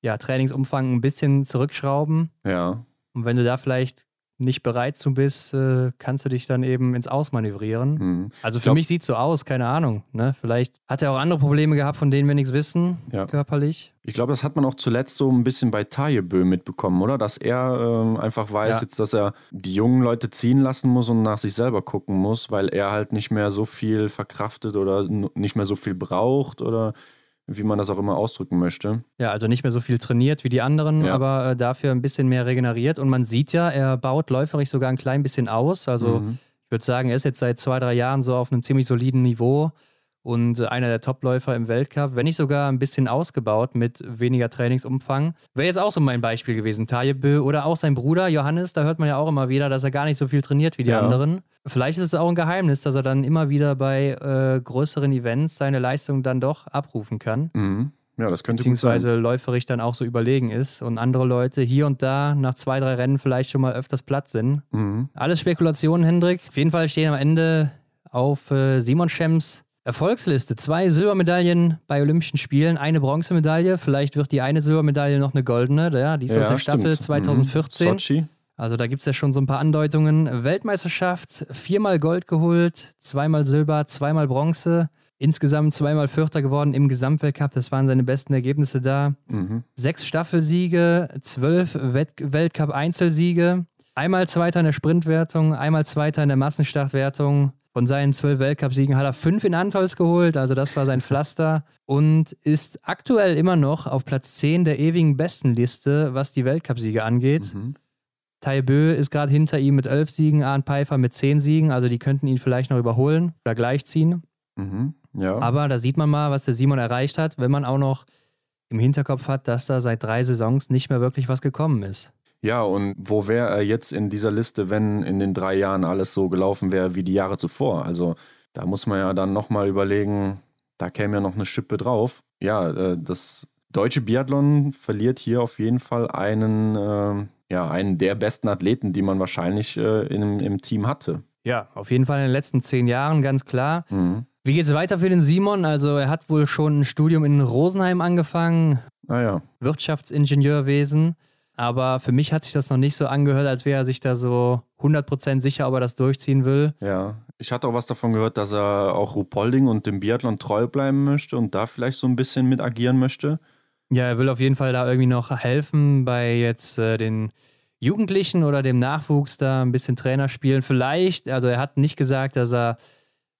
[SPEAKER 2] ja, Trainingsumfang ein bisschen zurückschrauben.
[SPEAKER 1] Ja.
[SPEAKER 2] Und wenn du da vielleicht nicht bereit zu bist, äh, kannst du dich dann eben ins Ausmanövrieren. Mhm. Also für glaub, mich sieht es so aus, keine Ahnung. Ne? Vielleicht hat er auch andere Probleme gehabt, von denen wir nichts wissen, ja. körperlich.
[SPEAKER 1] Ich glaube, das hat man auch zuletzt so ein bisschen bei Tajebö mitbekommen, oder? Dass er äh, einfach weiß ja. jetzt, dass er die jungen Leute ziehen lassen muss und nach sich selber gucken muss, weil er halt nicht mehr so viel verkraftet oder nicht mehr so viel braucht oder wie man das auch immer ausdrücken möchte.
[SPEAKER 2] Ja, also nicht mehr so viel trainiert wie die anderen, ja. aber äh, dafür ein bisschen mehr regeneriert. Und man sieht ja, er baut läuferig sogar ein klein bisschen aus. Also mhm. ich würde sagen, er ist jetzt seit zwei, drei Jahren so auf einem ziemlich soliden Niveau und einer der Topläufer im Weltcup, wenn nicht sogar ein bisschen ausgebaut mit weniger Trainingsumfang. Wäre jetzt auch so mein Beispiel gewesen, Tajebö oder auch sein Bruder Johannes, da hört man ja auch immer wieder, dass er gar nicht so viel trainiert wie die ja. anderen. Vielleicht ist es auch ein Geheimnis, dass er dann immer wieder bei äh, größeren Events seine Leistung dann doch abrufen kann.
[SPEAKER 1] Mhm. Ja, das könnte
[SPEAKER 2] Beziehungsweise läuferisch dann auch so überlegen ist und andere Leute hier und da nach zwei, drei Rennen vielleicht schon mal öfters platt sind. Mhm. Alles Spekulationen, Hendrik. Auf jeden Fall stehen am Ende auf äh, Simon Schems Erfolgsliste. Zwei Silbermedaillen bei Olympischen Spielen, eine Bronzemedaille. Vielleicht wird die eine Silbermedaille noch eine goldene. Ja, die ist ja, aus der Staffel 2014. Mhm. Sochi. Also da gibt es ja schon so ein paar Andeutungen. Weltmeisterschaft, viermal Gold geholt, zweimal Silber, zweimal Bronze. Insgesamt zweimal Vierter geworden im Gesamtweltcup. Das waren seine besten Ergebnisse da. Mhm. Sechs Staffelsiege, zwölf Weltcup-Einzelsiege. Einmal Zweiter in der Sprintwertung, einmal Zweiter in der Massenstartwertung, von seinen zwölf Weltcupsiegen hat er fünf in Antolz geholt, also das war sein Pflaster und ist aktuell immer noch auf Platz 10 der ewigen Bestenliste, was die Weltcupsiege angeht. Mhm. Tai Bö ist gerade hinter ihm mit elf Siegen, Arndt Pfeiffer mit zehn Siegen, also die könnten ihn vielleicht noch überholen oder gleichziehen.
[SPEAKER 1] Mhm. Ja.
[SPEAKER 2] Aber da sieht man mal, was der Simon erreicht hat, wenn man auch noch im Hinterkopf hat, dass da seit drei Saisons nicht mehr wirklich was gekommen ist.
[SPEAKER 1] Ja, und wo wäre er jetzt in dieser Liste, wenn in den drei Jahren alles so gelaufen wäre wie die Jahre zuvor? Also da muss man ja dann nochmal überlegen, da käme ja noch eine Schippe drauf. Ja, äh, das deutsche Biathlon verliert hier auf jeden Fall einen, äh, ja, einen der besten Athleten, die man wahrscheinlich äh, in, im Team hatte.
[SPEAKER 2] Ja, auf jeden Fall in den letzten zehn Jahren, ganz klar. Mhm. Wie geht es weiter für den Simon? Also er hat wohl schon ein Studium in Rosenheim angefangen.
[SPEAKER 1] Ah ja.
[SPEAKER 2] Wirtschaftsingenieurwesen. Aber für mich hat sich das noch nicht so angehört, als wäre er sich da so 100% sicher, ob er das durchziehen will.
[SPEAKER 1] Ja, ich hatte auch was davon gehört, dass er auch Rupolding und dem Biathlon treu bleiben möchte und da vielleicht so ein bisschen mit agieren möchte.
[SPEAKER 2] Ja, er will auf jeden Fall da irgendwie noch helfen bei jetzt äh, den Jugendlichen oder dem Nachwuchs da ein bisschen Trainer spielen. Vielleicht, also er hat nicht gesagt, dass er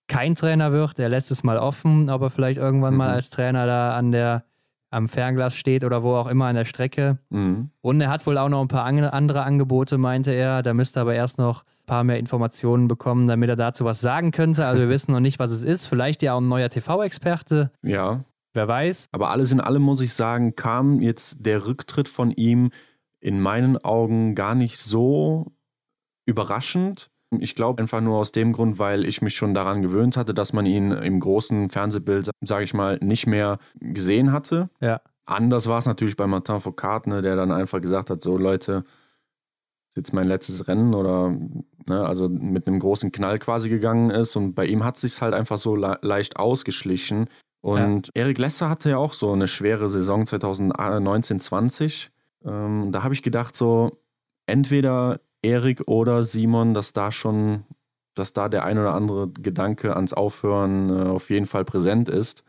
[SPEAKER 2] kein Trainer wird, er lässt es mal offen, ob er vielleicht irgendwann mhm. mal als Trainer da an der am Fernglas steht oder wo auch immer an der Strecke. Mhm. Und er hat wohl auch noch ein paar andere Angebote, meinte er. Da müsste aber erst noch ein paar mehr Informationen bekommen, damit er dazu was sagen könnte. Also wir wissen noch nicht, was es ist. Vielleicht ja auch ein neuer TV-Experte.
[SPEAKER 1] Ja.
[SPEAKER 2] Wer weiß.
[SPEAKER 1] Aber alles in allem muss ich sagen, kam jetzt der Rücktritt von ihm in meinen Augen gar nicht so überraschend. Ich glaube einfach nur aus dem Grund, weil ich mich schon daran gewöhnt hatte, dass man ihn im großen Fernsehbild, sage ich mal, nicht mehr gesehen hatte.
[SPEAKER 2] Ja.
[SPEAKER 1] Anders war es natürlich bei Martin Foucault, ne, der dann einfach gesagt hat: So, Leute, ist jetzt mein letztes Rennen oder ne, also mit einem großen Knall quasi gegangen ist. Und bei ihm hat es sich halt einfach so le leicht ausgeschlichen. Und ja. Erik Lesser hatte ja auch so eine schwere Saison 2019-20. Ähm, da habe ich gedacht, so, entweder Erik oder Simon, dass da schon, dass da der ein oder andere Gedanke ans Aufhören äh, auf jeden Fall präsent ist.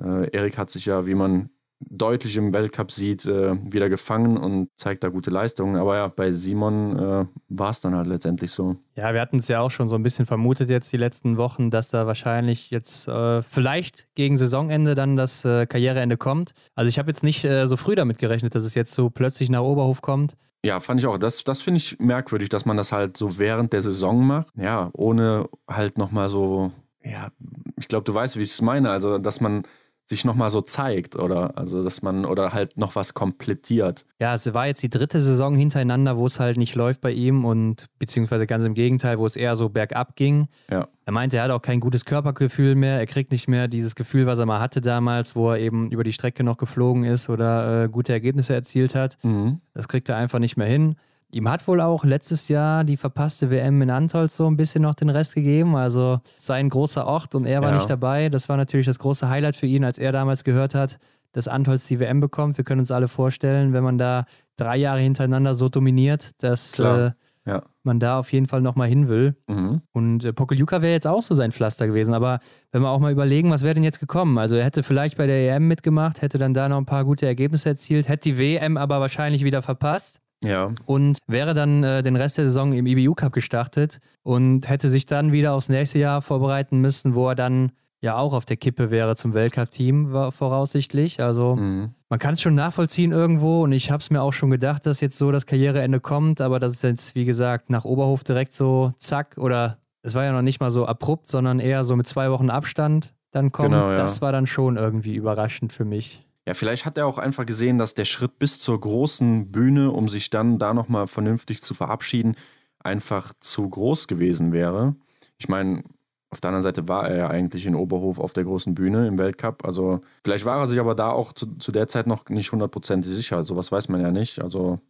[SPEAKER 1] Äh, Erik hat sich ja, wie man deutlich im Weltcup sieht, äh, wieder gefangen und zeigt da gute Leistungen. Aber ja, bei Simon äh, war es dann halt letztendlich so.
[SPEAKER 2] Ja, wir hatten es ja auch schon so ein bisschen vermutet jetzt die letzten Wochen, dass da wahrscheinlich jetzt äh, vielleicht gegen Saisonende dann das äh, Karriereende kommt. Also ich habe jetzt nicht äh, so früh damit gerechnet, dass es jetzt so plötzlich nach Oberhof kommt.
[SPEAKER 1] Ja, fand ich auch. Das, das finde ich merkwürdig, dass man das halt so während der Saison macht. Ja, ohne halt nochmal so, ja, ich glaube, du weißt, wie ich es meine. Also, dass man sich nochmal so zeigt oder also dass man oder halt noch was komplettiert.
[SPEAKER 2] Ja, es war jetzt die dritte Saison hintereinander, wo es halt nicht läuft bei ihm und beziehungsweise ganz im Gegenteil, wo es eher so bergab ging.
[SPEAKER 1] Ja.
[SPEAKER 2] Er meinte, er hat auch kein gutes Körpergefühl mehr, er kriegt nicht mehr dieses Gefühl, was er mal hatte damals, wo er eben über die Strecke noch geflogen ist oder äh, gute Ergebnisse erzielt hat. Mhm. Das kriegt er einfach nicht mehr hin. Ihm hat wohl auch letztes Jahr die verpasste WM in Antolz so ein bisschen noch den Rest gegeben. Also sein großer Ort und er war ja. nicht dabei. Das war natürlich das große Highlight für ihn, als er damals gehört hat, dass Antolz die WM bekommt. Wir können uns alle vorstellen, wenn man da drei Jahre hintereinander so dominiert, dass äh, ja. man da auf jeden Fall nochmal hin will. Mhm. Und äh, Pokeljuka wäre jetzt auch so sein Pflaster gewesen. Aber wenn wir auch mal überlegen, was wäre denn jetzt gekommen? Also er hätte vielleicht bei der EM mitgemacht, hätte dann da noch ein paar gute Ergebnisse erzielt, hätte die WM aber wahrscheinlich wieder verpasst.
[SPEAKER 1] Ja.
[SPEAKER 2] Und wäre dann äh, den Rest der Saison im IBU Cup gestartet und hätte sich dann wieder aufs nächste Jahr vorbereiten müssen, wo er dann ja auch auf der Kippe wäre zum Weltcup-Team, voraussichtlich. Also mhm. man kann es schon nachvollziehen irgendwo und ich habe es mir auch schon gedacht, dass jetzt so das Karriereende kommt, aber das ist jetzt, wie gesagt, nach Oberhof direkt so zack oder es war ja noch nicht mal so abrupt, sondern eher so mit zwei Wochen Abstand dann kommt. Genau, ja. Das war dann schon irgendwie überraschend für mich.
[SPEAKER 1] Ja, vielleicht hat er auch einfach gesehen, dass der Schritt bis zur großen Bühne, um sich dann da nochmal vernünftig zu verabschieden, einfach zu groß gewesen wäre. Ich meine, auf der anderen Seite war er ja eigentlich in Oberhof auf der großen Bühne im Weltcup. Also vielleicht war er sich aber da auch zu, zu der Zeit noch nicht hundertprozentig sicher. Sowas weiß man ja nicht. Also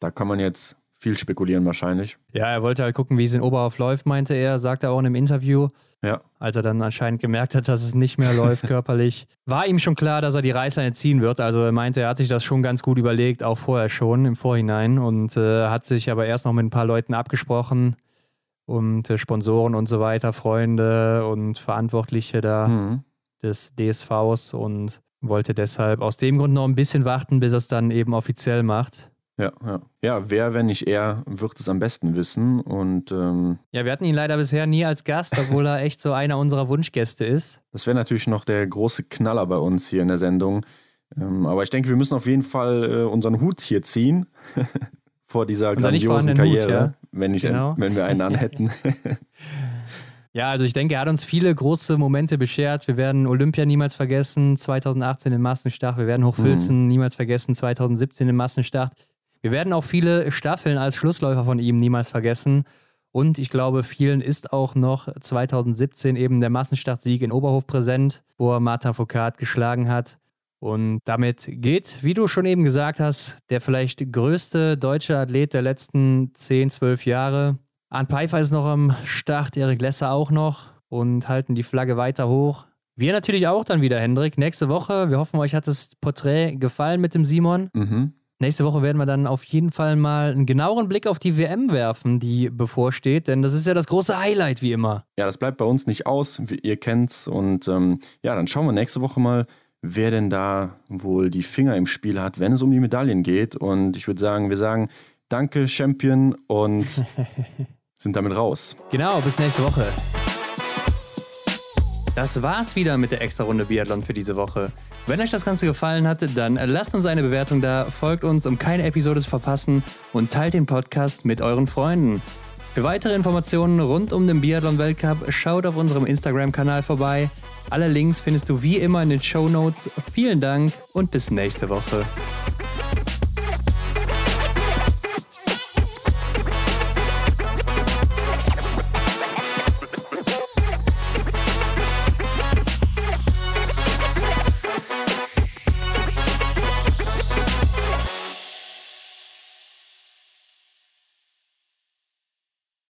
[SPEAKER 1] da kann man jetzt viel spekulieren wahrscheinlich.
[SPEAKER 2] Ja, er wollte halt gucken, wie es in Oberhof läuft, meinte er, sagte er auch in einem Interview.
[SPEAKER 1] Ja.
[SPEAKER 2] Als er dann anscheinend gemerkt hat, dass es nicht mehr läuft (laughs) körperlich, war ihm schon klar, dass er die Reißleine ziehen wird. Also er meinte, er hat sich das schon ganz gut überlegt, auch vorher schon, im Vorhinein. Und äh, hat sich aber erst noch mit ein paar Leuten abgesprochen und äh, Sponsoren und so weiter, Freunde und Verantwortliche da mhm. des DSVs und wollte deshalb aus dem Grund noch ein bisschen warten, bis er es dann eben offiziell macht.
[SPEAKER 1] Ja, ja. Ja, wer, wenn nicht er, wird es am besten wissen. Und ähm,
[SPEAKER 2] ja, wir hatten ihn leider bisher nie als Gast, obwohl er echt so einer unserer Wunschgäste ist.
[SPEAKER 1] Das wäre natürlich noch der große Knaller bei uns hier in der Sendung. Ähm, aber ich denke, wir müssen auf jeden Fall äh, unseren Hut hier ziehen (laughs) vor dieser Unser grandiosen Karriere, Hut, ja? wenn, ich, genau. wenn wir einen anhätten. (laughs) (laughs)
[SPEAKER 2] Ja, also ich denke, er hat uns viele große Momente beschert. Wir werden Olympia niemals vergessen, 2018 im Massenstart. Wir werden Hochfilzen mhm. niemals vergessen, 2017 im Massenstart. Wir werden auch viele Staffeln als Schlussläufer von ihm niemals vergessen. Und ich glaube, vielen ist auch noch 2017 eben der Massenstartsieg in Oberhof präsent, wo er Martin Foucault geschlagen hat. Und damit geht, wie du schon eben gesagt hast, der vielleicht größte deutsche Athlet der letzten 10, 12 Jahre. Arndt Pfeiffer ist noch am Start, Erik Lesser auch noch und halten die Flagge weiter hoch. Wir natürlich auch dann wieder, Hendrik. Nächste Woche. Wir hoffen, euch hat das Porträt gefallen mit dem Simon.
[SPEAKER 1] Mhm.
[SPEAKER 2] Nächste Woche werden wir dann auf jeden Fall mal einen genaueren Blick auf die WM werfen, die bevorsteht, denn das ist ja das große Highlight wie immer.
[SPEAKER 1] Ja, das bleibt bei uns nicht aus, ihr kennt's. Und ähm, ja, dann schauen wir nächste Woche mal, wer denn da wohl die Finger im Spiel hat, wenn es um die Medaillen geht. Und ich würde sagen, wir sagen Danke, Champion, und (laughs) sind damit raus.
[SPEAKER 2] Genau, bis nächste Woche. Das war's wieder mit der extra Runde Biathlon für diese Woche. Wenn euch das Ganze gefallen hat, dann lasst uns eine Bewertung da, folgt uns, um keine Episode zu verpassen und teilt den Podcast mit euren Freunden. Für weitere Informationen rund um den Biathlon-Weltcup schaut auf unserem Instagram-Kanal vorbei. Alle Links findest du wie immer in den Show Notes. Vielen Dank und bis nächste Woche.